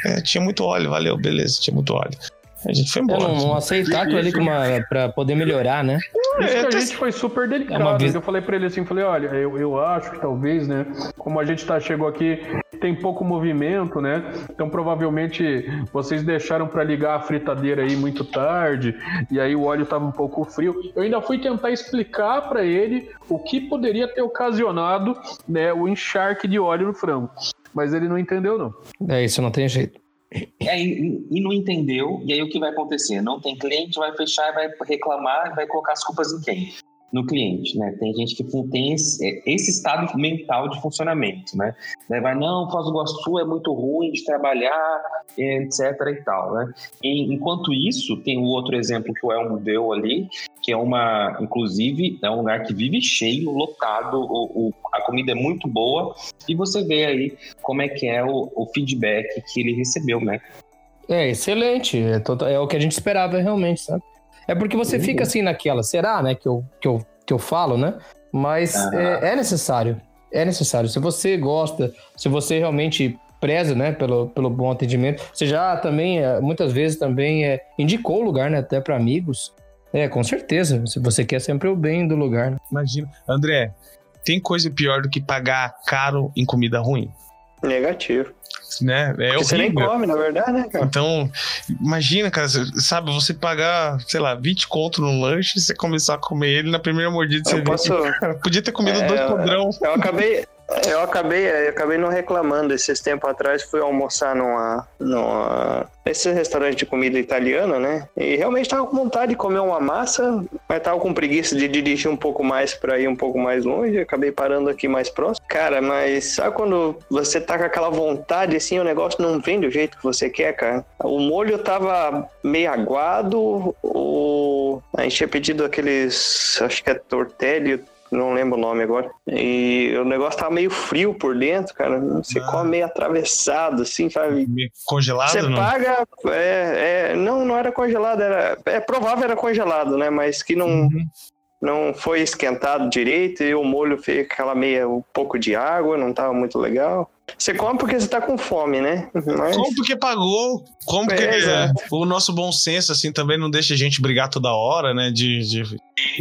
É, tinha muito óleo, valeu, beleza, tinha muito óleo. A gente foi embora. Eu não, não aceitar aquilo ali uma, pra poder melhorar, né? Isso que a é, gente foi super delicado. É vez... Eu falei pra ele assim, falei, olha, eu, eu acho que talvez, né? Como a gente tá, chegou aqui, tem pouco movimento, né? Então provavelmente vocês deixaram para ligar a fritadeira aí muito tarde, e aí o óleo tava um pouco frio. Eu ainda fui tentar explicar para ele o que poderia ter ocasionado, né, o encharque de óleo no frango. Mas ele não entendeu, não. É isso, não tem jeito. É, e, e, não entendeu, e aí o que vai acontecer? Não tem cliente, vai fechar, vai reclamar, vai colocar as culpas em quem? No cliente, né? Tem gente que tem esse, é, esse estado mental de funcionamento, né? Daí vai, não, Foz do Iguaçu é muito ruim de trabalhar, etc e tal, né? E, enquanto isso, tem o outro exemplo que o Elmo deu ali, que é uma, inclusive, é um lugar que vive cheio, lotado, o, o, a comida é muito boa, e você vê aí como é que é o, o feedback que ele recebeu, né? É excelente, é, total, é o que a gente esperava realmente, sabe? É porque você uhum. fica assim naquela, será, né, que eu, que eu, que eu falo, né? Mas uhum. é, é necessário, é necessário. Se você gosta, se você realmente preza, né, pelo, pelo bom atendimento. Você já também, é, muitas vezes também é, indicou o lugar, né, até para amigos. É, com certeza. Se você quer sempre o bem do lugar. Né? Imagina. André, tem coisa pior do que pagar caro em comida ruim? Negativo. Né? É você nem come, na verdade, né, cara? Então, imagina, cara, sabe, você pagar, sei lá, 20 conto no lanche e você começar a comer ele na primeira mordida. Eu você posso... Vê, podia ter comido é, dois podrão. Eu acabei, eu acabei, eu acabei não reclamando. Esses tempos atrás fui almoçar numa, numa esse restaurante de comida italiana, né? E realmente tava com vontade de comer uma massa, mas tava com preguiça de dirigir um pouco mais para ir um pouco mais longe. Acabei parando aqui mais próximo. Cara, mas sabe quando você tá com aquela vontade assim, o negócio não vem do jeito que você quer, cara? O molho tava meio aguado, o... a gente tinha pedido aqueles, acho que é tortelli, não lembro o nome agora. E o negócio tava meio frio por dentro, cara. Você ah. come meio atravessado, assim, sabe? Meio congelado? Você não? paga. É, é, não, não era congelado, era. É provável era congelado, né? Mas que não. Uhum. Não foi esquentado direito e o molho fez aquela meia, um pouco de água, não tava muito legal. Você come porque você tá com fome, né? Mas... Come porque pagou. Come porque é, o nosso bom senso, assim, também não deixa a gente brigar toda hora, né? De, de,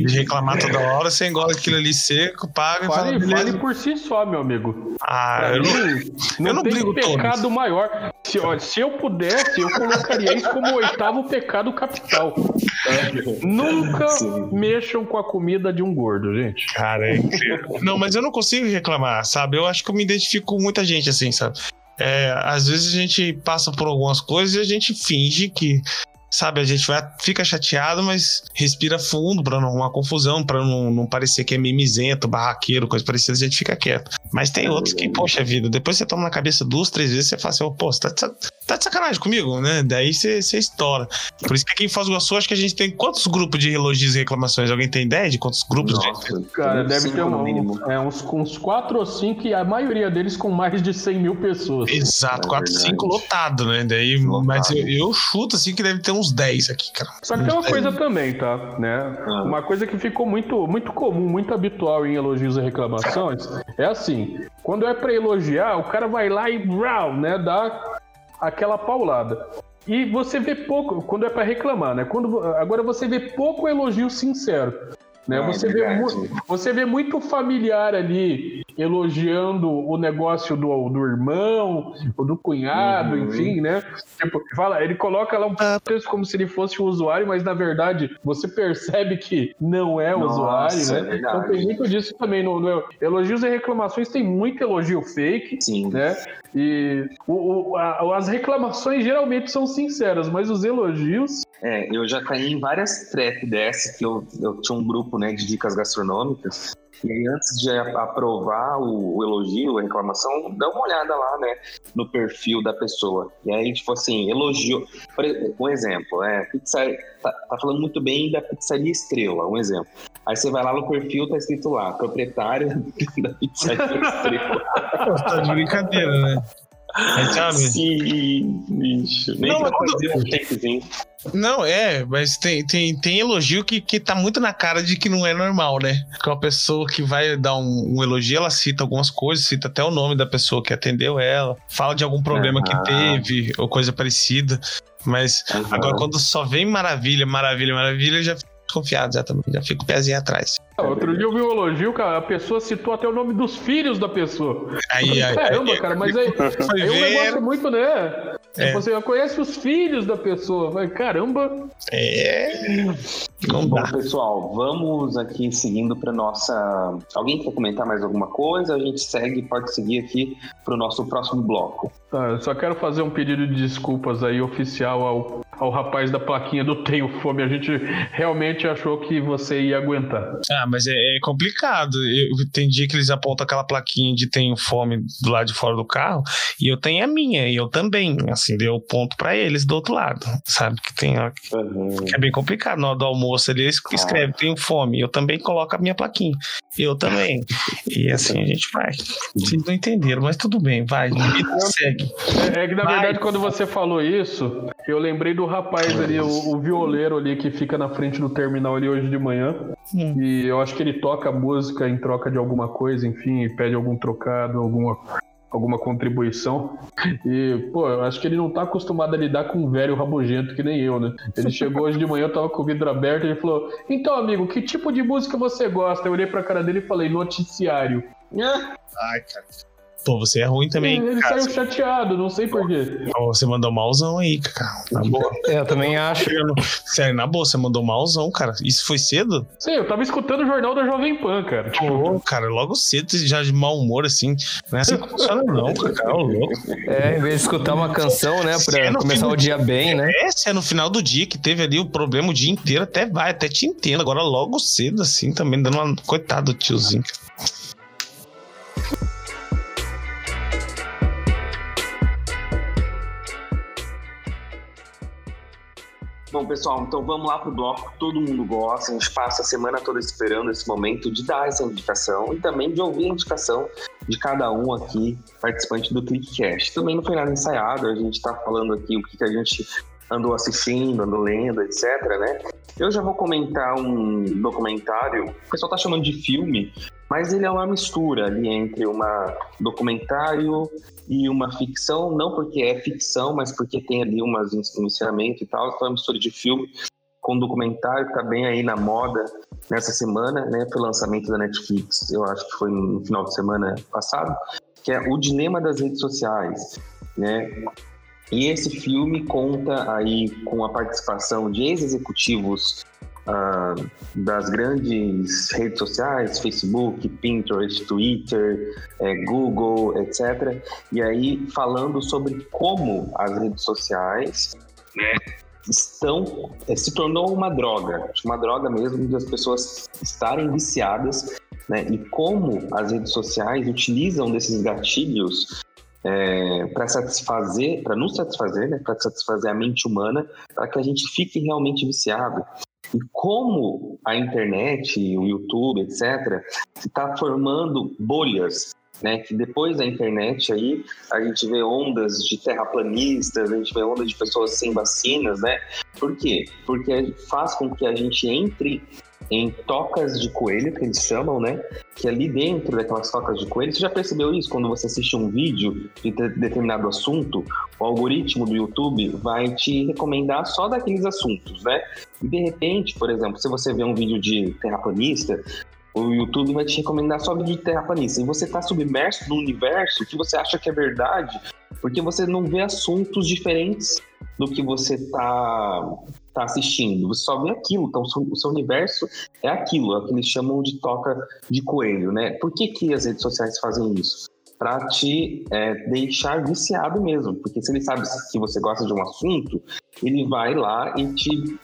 de reclamar toda hora. Você engole aquilo ali seco, paga fale, e fala, Fale por si só, meu amigo. Ah, pra eu mim, não, eu não tem brigo pecado todos. maior. Se, ó, se eu pudesse, eu colocaria isso como o oitavo pecado capital. Nunca Sim. mexam com a comida de um gordo, gente. Cara, é incrível. não, mas eu não consigo reclamar, sabe? Eu acho que eu me identifico com muita gente gente, assim, sabe? É, às vezes a gente passa por algumas coisas e a gente finge que sabe? A gente vai, fica chateado, mas respira fundo para não arrumar confusão, para não, não parecer que é mimizento, barraqueiro, coisa parecida, a gente fica quieto. Mas tem outros que, poxa vida, depois você toma na cabeça duas, três vezes, você fala assim, oh, pô, você tá, tá de sacanagem comigo, né? Daí você, você estoura. Por isso que aqui em Foz do Iguaçu, acho que a gente tem quantos grupos de elogios e reclamações? Alguém tem ideia de quantos grupos? Nossa, de... Cara, deve ter um, é, uns, uns quatro ou cinco, e a maioria deles com mais de 100 mil pessoas. Exato, é quatro, cinco lotado, né? Daí, lotado. Mas eu, eu chuto assim que deve ter uns 10 aqui, cara. Só que tem uma coisa também, tá? Né? Ah. Uma coisa que ficou muito, muito comum, muito habitual em elogios e reclamações é assim: quando é para elogiar, o cara vai lá e né, dá aquela paulada. E você vê pouco, quando é para reclamar, né? Quando, agora você vê pouco elogio sincero. Né? É, você, vê você vê muito familiar ali elogiando o negócio do, do irmão, ou do cunhado, uhum. enfim, né? Tipo, fala, ele coloca lá um texto como se ele fosse um usuário, mas na verdade você percebe que não é o Nossa, usuário, né? É então tem muito disso também. No, no, elogios e reclamações tem muito elogio fake, Sim. né? E o, o, a, as reclamações geralmente são sinceras, mas os elogios. É, eu já caí em várias trap dessas, que eu, eu tinha um grupo né, de dicas gastronômicas. E aí, antes de aprovar o, o, elogio, a reclamação, dá uma olhada lá, né, no perfil da pessoa. E aí, tipo assim, elogio. Um exemplo, é, pizza, tá, tá, falando muito bem da pizzaria Estrela, um exemplo. Aí você vai lá no perfil, tá escrito lá, proprietário da pizzaria Estrela. tá de brincadeira, né? Sabe? Sim, bicho. Nem não, fazer um. Não, é, mas tem, tem, tem elogio que, que tá muito na cara de que não é normal, né? Que uma pessoa que vai dar um, um, elogio, ela cita algumas coisas, cita até o nome da pessoa que atendeu ela, fala de algum problema que teve ou coisa parecida. Mas uhum. agora, quando só vem maravilha, maravilha, maravilha, já desconfiado já também. Já fico o pezinho atrás. Outro dia eu vi um elogio, cara. A pessoa citou até o nome dos filhos da pessoa. Aí, aí, Caramba, aí, cara, mas aí, aí negócio é muito, né? É. Você já conhece os filhos da pessoa. Vai, caramba. É. Não Bom, pessoal, vamos aqui seguindo para nossa. Alguém quer comentar mais alguma coisa? A gente segue, pode seguir aqui para o nosso próximo bloco. Tá, eu só quero fazer um pedido de desculpas aí oficial ao, ao rapaz da plaquinha do Tenho Fome. A gente realmente achou que você ia aguentar. Ah, mas é, é complicado. Eu, tem dia que eles apontam aquela plaquinha de Tenho Fome do lado de fora do carro e eu tenho a minha, e eu também. Assim, deu ponto para eles do outro lado, sabe? Que tem. Uhum. É bem complicado. Na hora do almoço ele escreve. Tenho Fome. Eu também coloco a minha plaquinha. Eu também. E assim a gente vai. Vocês não entenderam, mas tudo bem, vai. Segue. É, é que na vai. verdade, quando você falou isso, eu lembrei do rapaz ali, o, o violeiro ali que fica na frente do terminal ali hoje de manhã. Hum. E eu acho que ele toca música em troca de alguma coisa, enfim, pede algum trocado, alguma alguma contribuição. E, pô, eu acho que ele não tá acostumado a lidar com um velho rabugento que nem eu, né? Ele chegou hoje de manhã, eu tava com o vidro aberto ele falou: Então, amigo, que tipo de música você gosta? Eu olhei pra cara dele e falei: Noticiário. Ai, cara. Pô, você é ruim também. Ele cara. saiu chateado, não sei porquê. Você mandou malzão aí, cara. Na boa. É, eu também acho. Sério, na boa, você mandou malzão, cara. Isso foi cedo? Sim, eu tava escutando o jornal da Jovem Pan, cara. Tipo... cara, logo cedo já de mau humor, assim. Não é assim que funciona, não, cara. louco. É, em vez de escutar uma canção, né, pra é começar o dia bem, né? É, se é no final do dia que teve ali o problema o dia inteiro, até vai, até te entendo. Agora logo cedo, assim, também dando uma. Coitado do tiozinho, cara. Bom, pessoal, então vamos lá pro bloco que todo mundo gosta. A gente passa a semana toda esperando esse momento de dar essa indicação e também de ouvir a indicação de cada um aqui, participante do ClickCast. Também não foi nada ensaiado, a gente está falando aqui o que, que a gente andou assistindo, andou lendo, etc, né? Eu já vou comentar um documentário, o pessoal tá chamando de filme, mas ele é uma mistura ali entre uma documentário e uma ficção, não porque é ficção, mas porque tem ali umas, um ensinamento e tal, então é uma mistura de filme com documentário que tá bem aí na moda nessa semana, né? Foi o lançamento da Netflix, eu acho que foi no final de semana passado, que é O Dilema das Redes Sociais, né? E esse filme conta aí com a participação de ex-executivos uh, das grandes redes sociais, Facebook, Pinterest, Twitter, é, Google, etc. E aí falando sobre como as redes sociais né, estão é, se tornou uma droga, uma droga mesmo de as pessoas estarem viciadas, né? E como as redes sociais utilizam desses gatilhos é, para satisfazer, para nos satisfazer, né, para satisfazer a mente humana, para que a gente fique realmente viciado. E como a internet, o YouTube, etc., está formando bolhas, né? Que depois da internet aí a gente vê ondas de terraplanistas, a gente vê ondas de pessoas sem vacinas, né? Por quê? Porque faz com que a gente entre em tocas de coelho, que eles chamam, né? Que ali dentro daquelas tocas de coelho, você já percebeu isso? Quando você assiste um vídeo de determinado assunto, o algoritmo do YouTube vai te recomendar só daqueles assuntos, né? E de repente, por exemplo, se você vê um vídeo de terraplanista, o YouTube vai te recomendar só vídeo de terraplanista. E você está submerso no universo que você acha que é verdade, porque você não vê assuntos diferentes do que você está tá assistindo. Você só vê aquilo, então o seu universo é aquilo, é o que eles chamam de toca de coelho, né? Por que, que as redes sociais fazem isso? para te é, deixar viciado mesmo. Porque se ele sabe que você gosta de um assunto, ele vai lá e te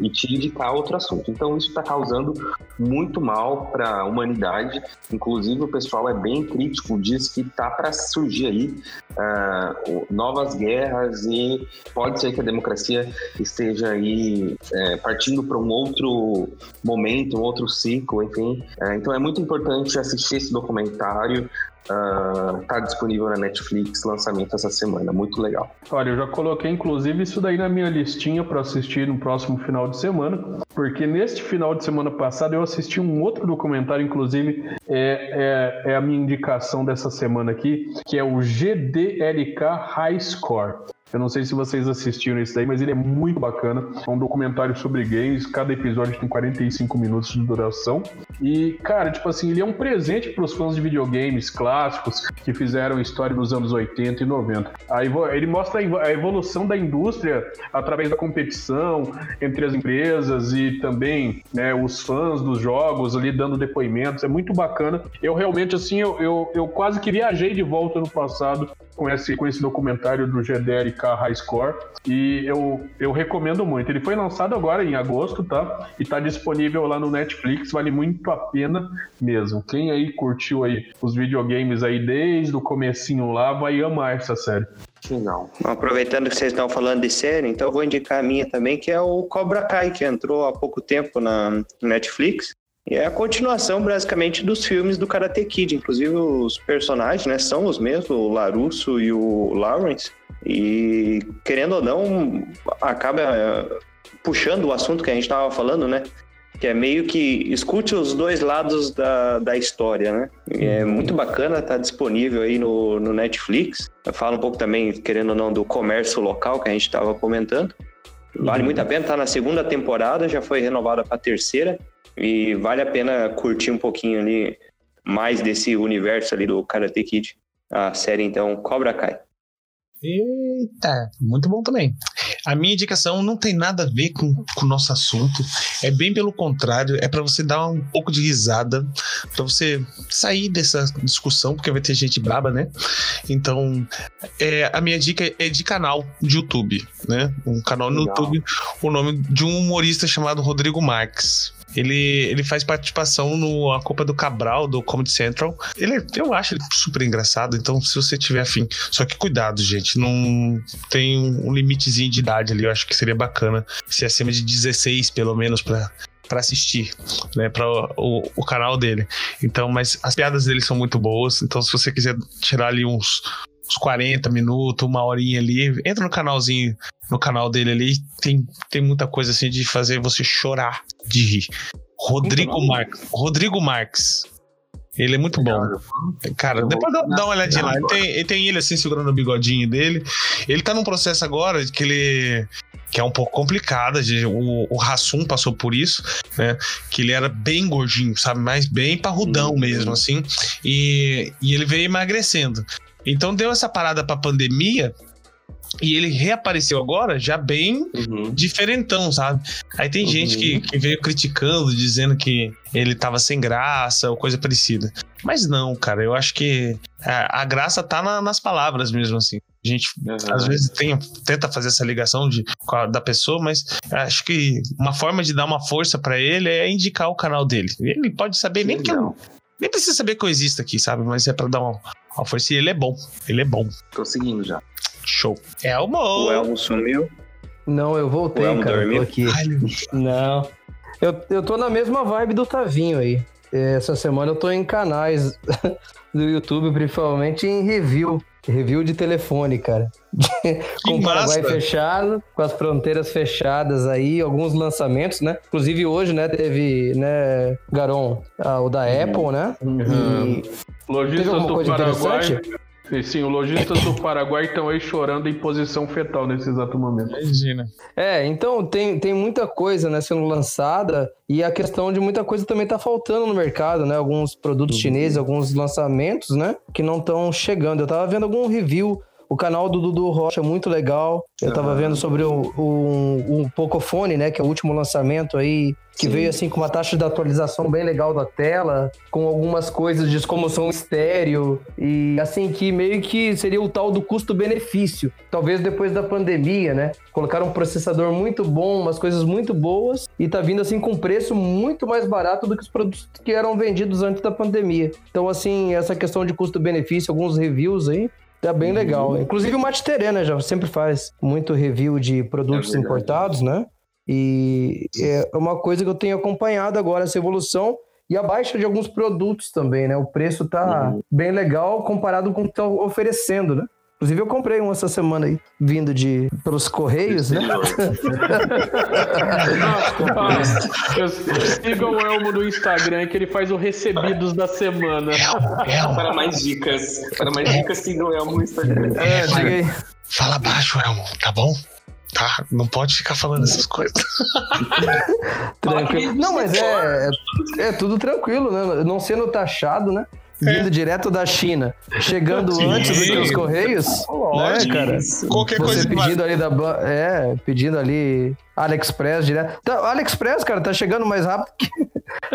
e te indicar outro assunto. Então isso está causando muito mal para a humanidade. Inclusive o pessoal é bem crítico, diz que tá para surgir aí uh, novas guerras e pode ser que a democracia esteja aí é, partindo para um outro momento, um outro ciclo, enfim. É, então é muito importante assistir esse documentário. Uh, tá disponível na Netflix, lançamento essa semana, muito legal. Olha, eu já coloquei inclusive isso daí na minha listinha para assistir no próximo final de semana, porque neste final de semana passado eu assisti um outro documentário, inclusive é, é, é a minha indicação dessa semana aqui, que é o GDLK High Score. Eu não sei se vocês assistiram esse daí, mas ele é muito bacana. É um documentário sobre gays. Cada episódio tem 45 minutos de duração. E, cara, tipo assim, ele é um presente para os fãs de videogames clássicos que fizeram história nos anos 80 e 90. Aí ele mostra a evolução da indústria através da competição entre as empresas e também né, os fãs dos jogos ali dando depoimentos. É muito bacana. Eu realmente, assim, eu, eu, eu quase que viajei de volta no passado com esse, com esse documentário do High Score e eu, eu recomendo muito. Ele foi lançado agora em agosto, tá? E tá disponível lá no Netflix, vale muito a pena mesmo. Quem aí curtiu aí os videogames aí desde o comecinho lá vai amar essa série. Legal. Aproveitando que vocês estão falando de série, então eu vou indicar a minha também, que é o Cobra Kai, que entrou há pouco tempo na Netflix. E é a continuação, basicamente, dos filmes do Karate Kid. Inclusive, os personagens né, são os mesmos, o Larusso e o Lawrence. E, querendo ou não, acaba eh, puxando o assunto que a gente estava falando, né? Que é meio que escute os dois lados da, da história, né? É muito bacana, tá disponível aí no, no Netflix. Fala um pouco também, querendo ou não, do comércio local que a gente estava comentando. Vale muito a pena, tá na segunda temporada, já foi renovada para a terceira. E vale a pena curtir um pouquinho ali mais desse universo ali do Karate Kid. A série, então, Cobra Kai. Eita, muito bom também. A minha indicação não tem nada a ver com, o nosso assunto. É bem pelo contrário, é para você dar um pouco de risada, para você sair dessa discussão, porque vai ter gente braba, né? Então, é, a minha dica é de canal de YouTube, né? Um canal no Legal. YouTube, o nome de um humorista chamado Rodrigo Marques. Ele, ele faz participação no A Copa do Cabral, do Comedy Central. Ele, eu acho ele super engraçado, então se você tiver afim. Só que cuidado, gente, não tem um limitezinho de idade ali, eu acho que seria bacana ser acima de 16, pelo menos, para para assistir, né, para o, o, canal dele. Então, mas as piadas dele são muito boas. Então, se você quiser tirar ali uns, uns 40 minutos, uma horinha ali, entra no canalzinho no canal dele ali. Tem, tem muita coisa assim de fazer você chorar de rir. Rodrigo Marques. Rodrigo Marques. Ele é muito bom. Cara, depois dá, dá uma olhadinha lá. Ele tem, ele tem ele assim segurando o bigodinho dele. Ele tá num processo agora que ele. que é um pouco complicado. O, o Rassum passou por isso, né? Que ele era bem gordinho, sabe? Mas bem parrudão uhum. mesmo, assim. E, e ele veio emagrecendo. Então deu essa parada pra pandemia e ele reapareceu agora já bem uhum. diferentão, sabe? Aí tem uhum. gente que, que, veio criticando, dizendo que ele tava sem graça ou coisa parecida. Mas não, cara, eu acho que a, a graça tá na, nas palavras mesmo, assim. A gente uhum. às vezes tem, tenta fazer essa ligação de, a, da pessoa, mas acho que uma forma de dar uma força para ele é indicar o canal dele. Ele pode saber nem que eu, nem precisa saber que eu existo aqui, sabe? Mas é para dar uma, uma força. E ele é bom. Ele é bom. Tô seguindo já. Show. Elmo! O Elmo sumiu. Não, eu voltei, o cara. Dormiu? Tô aqui. Ai, Não. Eu, eu tô na mesma vibe do Tavinho aí. Essa semana eu tô em canais do YouTube, principalmente em review. Review de telefone, cara. com o Paraguai fechado, com as fronteiras fechadas aí, alguns lançamentos, né? Inclusive hoje, né, teve, né, Garon, ah, o da uhum. Apple, né? Uhum. E... Lojistas do Paraguai Sim, os lojistas do Paraguai estão aí chorando em posição fetal nesse exato momento. Imagina. É, então tem, tem muita coisa né, sendo lançada e a questão de muita coisa também está faltando no mercado, né? Alguns produtos uhum. chineses, alguns lançamentos, né? Que não estão chegando. Eu estava vendo algum review O canal do Dudu Rocha é muito legal. Eu tava vendo sobre o, o Pocophone, né? Que é o último lançamento aí que Sim. veio assim com uma taxa de atualização bem legal da tela, com algumas coisas de como som estéreo e assim que meio que seria o tal do custo-benefício. Talvez depois da pandemia, né? Colocaram um processador muito bom, umas coisas muito boas e tá vindo assim com preço muito mais barato do que os produtos que eram vendidos antes da pandemia. Então assim, essa questão de custo-benefício, alguns reviews aí, Tá bem uhum. legal. Inclusive o Matiterê, né? Já sempre faz muito review de produtos é importados, né? E é uma coisa que eu tenho acompanhado agora, essa evolução e a baixa de alguns produtos também, né? O preço tá uhum. bem legal comparado com o que tá oferecendo, né? Inclusive eu comprei um essa semana aí, vindo de pelos correios, né? Sigam o Elmo no Instagram que ele faz o recebidos da semana. Para mais dicas, para mais dicas sigam o Elmo no Instagram. É, diga aí. Fala baixo, Elmo, tá bom? Tá, não pode ficar falando essas coisas. tranquilo. Não, mas é, é, é, tudo tranquilo, né? Não sendo taxado, né? Vindo é. direto da China, chegando Sim. antes do que os Correios, né, cara? Qualquer Você coisa pedindo ali da é, pedindo ali AliExpress direto. Tá, AliExpress, cara, tá chegando mais rápido que,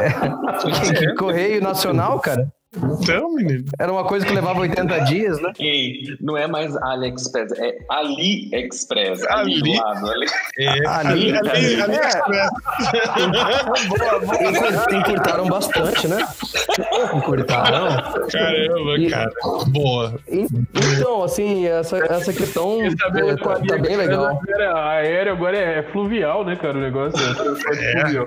é, que Correio Nacional, cara. Então, menino. Era uma coisa que levava 80 dias, né? Ei, não é mais AliExpress, é AliExpress. Ali, ali. do lado. Ali. É, ali, ali, ali, AliExpress. É. Encurtaram bastante, né? Encurtaram. Caramba, e, cara. Boa. Então, assim, essa, essa questão é, tá, tá bem legal. A aérea agora é fluvial, né, cara? O negócio é, é. fluvial.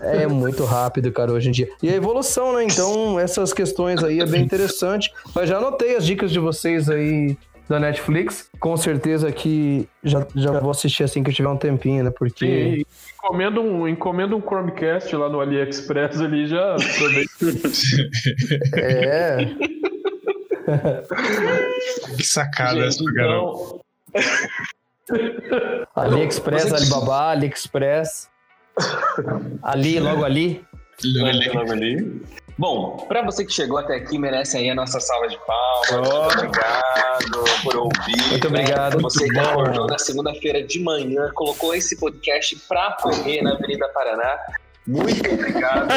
É muito rápido, cara, hoje em dia. E a evolução, né? Então, essas questões aí é bem interessante. Mas já anotei as dicas de vocês aí da Netflix. Com certeza que já, já vou assistir assim que eu tiver um tempinho, né? Porque. Sim, encomenda um, encomenda um Chromecast lá no AliExpress ali já. é. que sacada essa, então... AliExpress, Alibaba, AliExpress. Ali, logo ali. Logo ali. Logo ali. Bom, para você que chegou até aqui, merece aí a nossa salva de palmas. Oh. Muito obrigado por ouvir. Muito obrigado. Né? Você que acordou na segunda-feira de manhã, colocou esse podcast para correr na Avenida Paraná. Muito obrigado.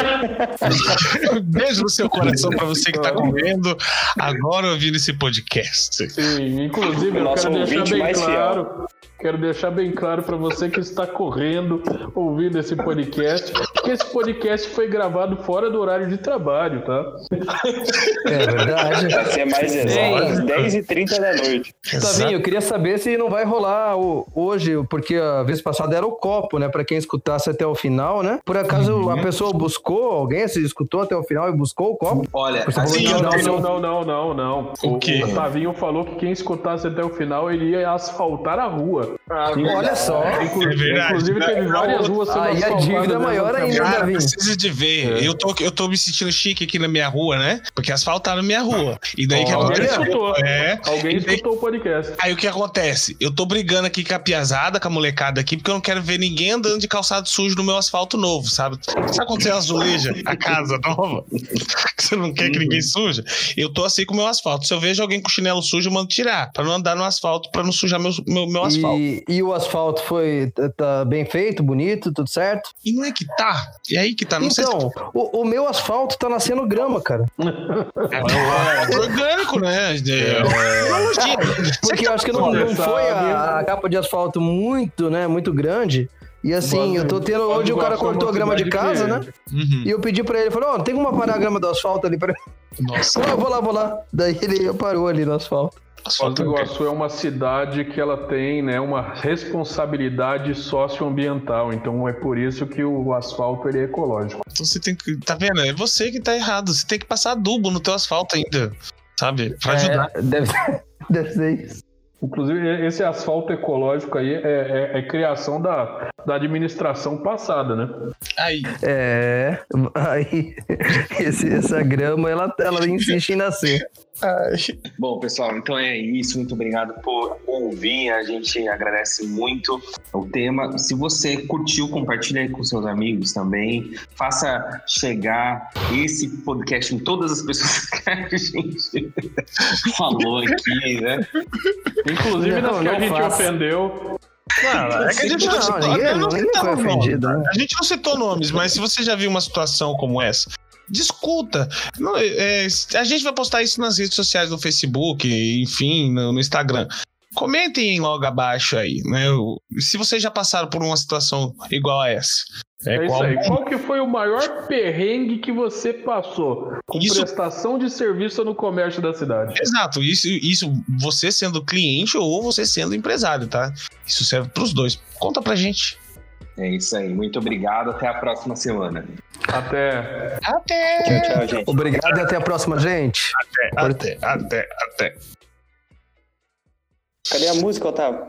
Beijo no seu coração para você que está comendo agora ouvindo esse podcast. Sim, inclusive eu quero deixar bem claro. Fiel. Quero deixar bem claro para você que está correndo ouvindo esse podcast, que esse podcast foi gravado fora do horário de trabalho, tá? É verdade. Vai ser mais exato, 10h30 da noite. Tavinho, eu queria saber se não vai rolar o, hoje, porque a vez passada era o copo, né? Para quem escutasse até o final, né? Por acaso uhum. a pessoa buscou, alguém se escutou até o final e buscou o copo? Olha, assim, não, não, não, não, não, não. O, o, o Tavinho falou que quem escutasse até o final ele ia asfaltar a rua. Ah, olha só. É inclusive, teve várias ruas sendo Aí a dívida é maior ainda, Cara, precisa de ver. É. Eu, tô, eu tô me sentindo chique aqui na minha rua, né? Porque asfaltaram minha rua. E daí oh, que Alguém escutou. É, alguém daí, escutou o podcast. Aí o que acontece? Eu tô brigando aqui com a piazada, com a molecada aqui, porque eu não quero ver ninguém andando de calçado sujo no meu asfalto novo, sabe? Sabe quando você azuleja a casa nova? você não quer que ninguém uhum. suja? Eu tô assim com o meu asfalto. Se eu vejo alguém com chinelo sujo, eu mando tirar. Pra não andar no asfalto, pra não sujar meu, meu, meu asfalto. E, e o asfalto foi tá, tá bem feito, bonito, tudo certo? E não é que tá. E aí que tá. Não então, se... o, o, meu asfalto tá nascendo grama, cara. É, é orgânico, né? É, é... Porque eu acho que não, não foi a, a, capa de asfalto muito, né? Muito grande. E assim, eu tô tendo. Hoje o cara cortou a grama de casa, né? Uhum. E eu pedi pra ele, falou, ó, oh, tem como parar a grama do asfalto ali pra. Nossa. Eu vou lá, vou lá. Daí ele parou ali no asfalto. Foz do Iguaçu é uma cidade que ela tem né, uma responsabilidade socioambiental, então é por isso que o asfalto ele é ecológico. Então você tem que. Tá vendo? É você que tá errado. Você tem que passar adubo no teu asfalto ainda. Sabe? Pra é, ajudar. É, deve, deve ser isso. Inclusive, esse asfalto ecológico aí é, é, é, criação da da administração passada, né? Aí. É, aí esse, essa grama ela, ela insiste em nascer. Ai. Bom, pessoal, então é isso. Muito obrigado por ouvir. A gente agradece muito o tema. Se você curtiu, compartilhe aí com seus amigos também. Faça chegar esse podcast em todas as pessoas que a gente falou aqui, né? Inclusive nas que a gente faço. ofendeu. Não, é que a gente não, não citou, ninguém, ninguém foi ofendido? A gente não citou nomes, mas se você já viu uma situação como essa, discuta. Não, é, a gente vai postar isso nas redes sociais do Facebook, enfim, no, no Instagram. Comentem logo abaixo aí, né? Se vocês já passaram por uma situação igual a essa. É, é qual... isso aí. Qual que foi o maior perrengue que você passou com isso... prestação de serviço no comércio da cidade? Exato. Isso, isso você sendo cliente ou você sendo empresário, tá? Isso serve para os dois. Conta pra gente. É isso aí. Muito obrigado. Até a próxima semana. Até. Até. Tchau, tchau, gente. Obrigado e até a próxima, gente. Até, até, até, até. Cadê a música, Otávio?